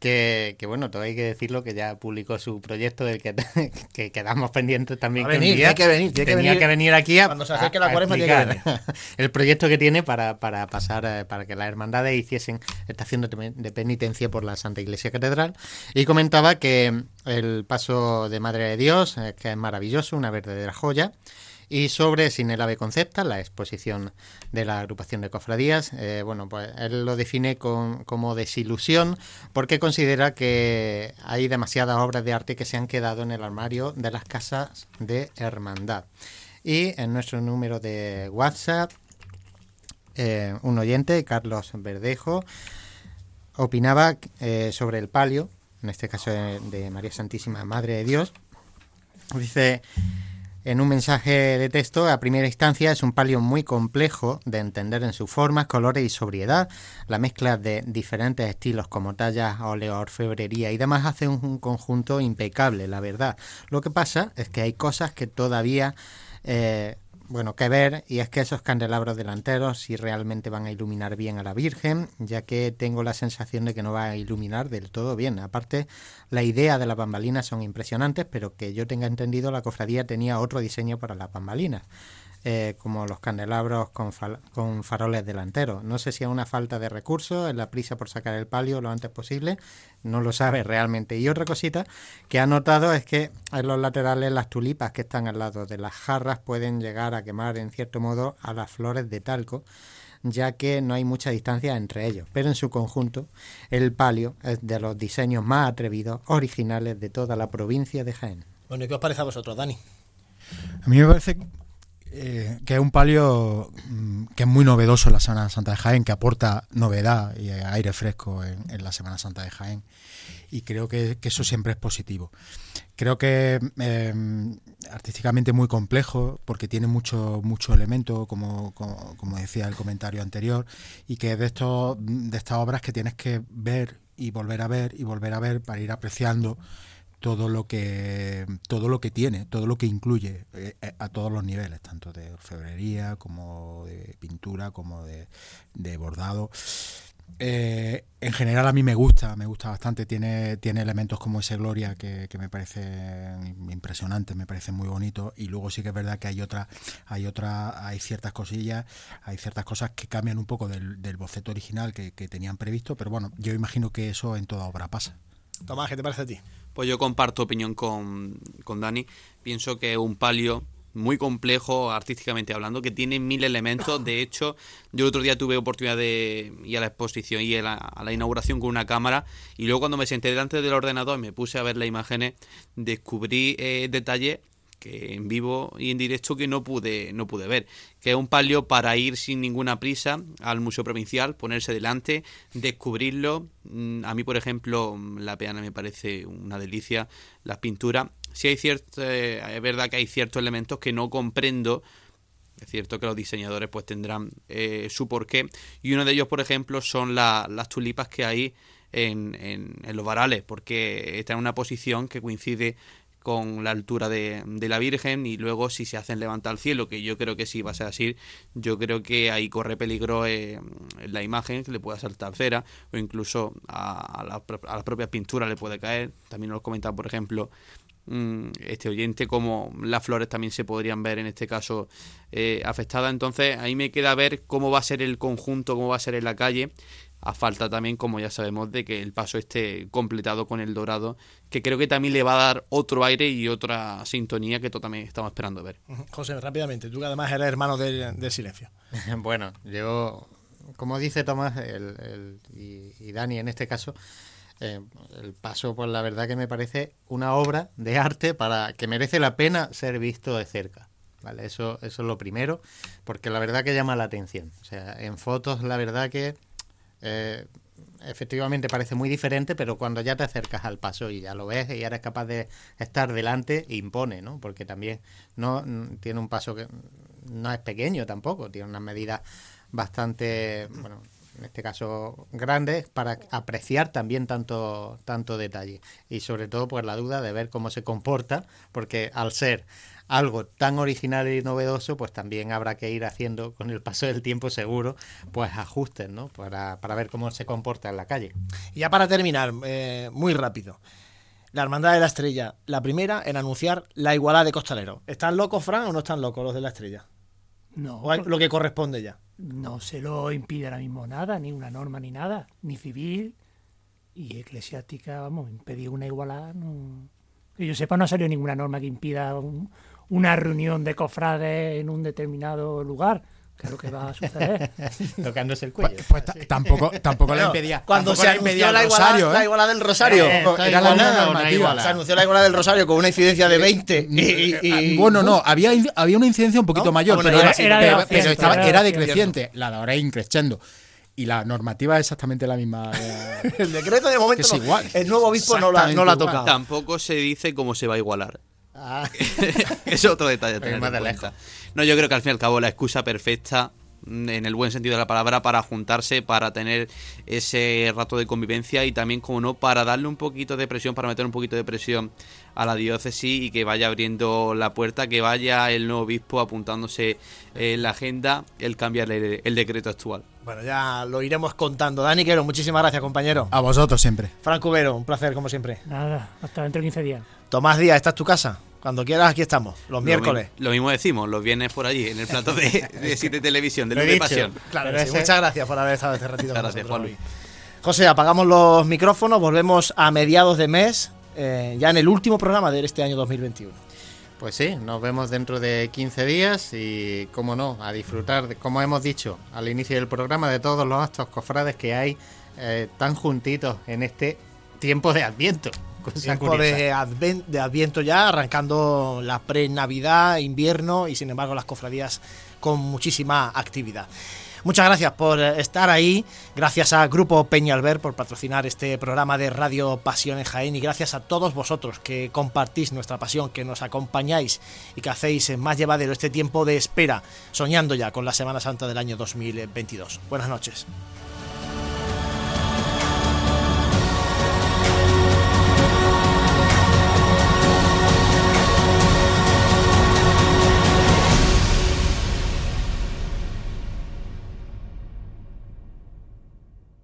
que, que, bueno, todo hay que decirlo, que ya publicó su proyecto del que, [laughs] que quedamos pendientes también. que venir, tiene que venir, tenía que venir, aquí a, Cuando se acerque la cuaresma tiene que venir. [laughs] el proyecto que tiene para, para pasar, eh, para que las hermandades hiciesen estación de, de penitencia por la Santa Iglesia Catedral. Y comentaba que el paso de Madre de Dios, eh, que es maravilloso, una verdadera joya. Y sobre Sin el Ave Concepta, la exposición de la agrupación de cofradías, eh, bueno, pues él lo define como desilusión porque considera que hay demasiadas obras de arte que se han quedado en el armario de las casas de hermandad. Y en nuestro número de WhatsApp, eh, un oyente, Carlos Verdejo, opinaba eh, sobre el palio, en este caso de María Santísima Madre de Dios. Dice en un mensaje de texto, a primera instancia, es un palio muy complejo de entender en sus formas, colores y sobriedad. La mezcla de diferentes estilos como tallas, óleo, orfebrería y demás hace un, conjunto impecable, la verdad. Lo que pasa es que hay cosas que todavía eh, bueno, que ver, y es que esos candelabros delanteros si realmente van a iluminar bien a la Virgen, ya que tengo la sensación de que no va a iluminar del todo bien. Aparte, la idea de las bambalinas son impresionantes, pero que yo tenga entendido, la cofradía tenía otro diseño para las bambalinas. Eh, como los candelabros con, con, faroles delanteros. No sé si es una falta de recursos, es la prisa por sacar el palio lo antes posible, no lo sabe realmente. Y otra cosita que ha notado es que en los laterales las tulipas que están al lado de las jarras pueden llegar a quemar en cierto modo a las flores de talco ya que no hay mucha distancia entre ellos, pero en su conjunto el palio es de los diseños más atrevidos, originales de toda la provincia de Jaén. Bueno, ¿y qué os parece a vosotros, Dani? A mí me parece eh, que es un palio mm, que es muy novedoso en la Semana Santa de Jaén, que aporta novedad y aire fresco en, la Semana Santa de Jaén. Y creo que, eso siempre es positivo. Creo que em, artísticamente muy complejo, porque tiene mucho, mucho elemento, como, como, decía el comentario anterior, y que de, estos, de estas obras que tienes que ver y volver a ver y volver a ver para ir apreciando todo lo que todo lo que tiene, todo lo que incluye eh, eh, a todos los niveles, tanto de orfebrería como de pintura, como de, bordado. Eh, en general a mí me gusta, me gusta bastante, tiene, tiene elementos como ese Gloria que, me parece impresionante, me parece muy bonito y luego sí que es verdad que hay otra, hay otra, hay ciertas cosillas, hay ciertas cosas que cambian un poco del, boceto original que, que tenían previsto, pero bueno, yo imagino que eso en toda obra pasa. Tomás, ¿qué te parece a ti? Pues yo comparto opinión con, con Dani. Pienso que es un palio muy complejo artísticamente hablando, que tiene mil elementos. De hecho, yo otro día tuve oportunidad de ir a la exposición y a la, a la inauguración con una cámara y luego cuando me senté delante del ordenador y me puse a ver las imágenes, descubrí eh, detalles que en vivo y en directo que no pude no pude ver que es un palio para ir sin ninguna prisa al museo provincial ponerse delante descubrirlo. Mm, a mí por ejemplo la peana me parece una delicia las pinturas. Sí hay cierto eh, es verdad que hay ciertos elementos que no comprendo. Es cierto que los diseñadores pues tendrán eh, su porqué. Y uno de ellos por ejemplo son las tulipas que hay en, en, en, los varales, porque está en una posición que coincide con la altura de, de, la Virgen y luego si se hacen levantar al cielo, que yo creo que sí va a ser así, yo creo que ahí corre peligro eh, la imagen, que le pueda saltar cera o incluso a, la, a las propias pinturas le puede caer. También nos comenta, por ejemplo, mm, este oyente como las flores también se podrían ver en este caso eh, afectadas. Entonces ahí me queda ver cómo va a ser el conjunto, cómo va a ser en la calle a falta también, como ya sabemos, de que el paso esté completado con el dorado, que creo que también le va a dar otro aire y otra sintonía que también estamos esperando ver. José, rápidamente, tú que además eres hermano del, silencio. [laughs] bueno, yo, como dice Tomás el, y, Dani en este caso, eh, el paso, pues la verdad que me parece una obra de arte para que merece la pena ser visto de cerca. ¿Vale? Eso, eso es lo primero, porque la verdad que llama la atención. O sea, en fotos la verdad que eh, efectivamente parece muy diferente, pero cuando ya te acercas al paso y ya lo ves y eres capaz de estar delante, impone, ¿no? Porque también no tiene un paso que no es pequeño tampoco, tiene unas medidas bastante, bueno, en este caso grandes para apreciar también tanto tanto detalle y sobre todo pues la duda de ver cómo se comporta, porque al ser algo tan original y novedoso, pues también habrá que ir haciendo con el paso del tiempo seguro, pues ajustes, ¿no? Para, ver cómo se comporta en la calle. Y ya para terminar, eh, muy rápido. La Hermandad de la Estrella, la primera en anunciar la igualdad de costalero. ¿Están locos, Fran, o no están locos los de la Estrella? No. ¿O lo que corresponde ya? No se lo impide ahora mismo nada, ni una norma ni nada, ni civil y eclesiástica, vamos, impedir una igualdad. No... Que yo sepa, no ha salido ninguna norma que impida un, una reunión de cofrades en un determinado lugar. ¿Qué es lo que va a suceder? [laughs] Tocándose el cuello. Pues, pues tampoco, tampoco le impedía. Cuando se anunció la igualdad, la igualdad del Rosario. Eh, era la normativa. Se anunció la igualdad del Rosario con una incidencia de 20. Y, bueno, no, había, había una incidencia un poquito mayor, pero, era, era, pero, estaba, era decreciente. La de ahora es increciendo y la normativa es exactamente la misma. el decreto de momento es igual. El nuevo obispo no la, no la ha tocado. Tampoco se dice cómo se va a igualar. Ah. [laughs] es otro detalle. Tener No, yo creo que al fin y al cabo la excusa perfecta en el buen sentido de la palabra, para juntarse, para tener ese rato de convivencia y también, como no, para darle un poquito de presión, para meter un poquito de presión a la diócesis y que vaya abriendo la puerta, que vaya el nuevo obispo apuntándose en la agenda el cambiar el, decreto actual. Bueno, ya lo iremos contando. Dani Quero, muchísimas gracias, compañero. A vosotros siempre. Franco Vero, un placer, como siempre. Nada, hasta dentro de 15 días. Tomás Díaz, ¿esta es tu casa? Cuando quieras, aquí estamos, los miércoles. lo mismo decimos, los viernes por allí, en el plato de, [laughs] de Televisión, de de Pasión. Claro, muchas gracias por haber estado este ratito con gracias, Juan Luis. José, apagamos los micrófonos, volvemos a mediados de mes, eh, ya en el último programa de este año 2021. Pues sí, nos vemos dentro de 15 días y, como no, a disfrutar, de, como hemos dicho al inicio del programa, de todos los actos cofrades que hay eh, tan juntitos en este tiempo de Adviento. Tiempo de, de Adviento ya, arrancando la pre-Navidad, invierno y sin embargo las cofradías con muchísima actividad. Muchas gracias por estar ahí, gracias a Grupo Peñalver por patrocinar este programa de Radio Pasión en Jaén y gracias a todos vosotros que compartís nuestra pasión, que nos acompañáis y que hacéis más llevadero este tiempo de espera, soñando ya con la Semana Santa del año 2022. Buenas noches.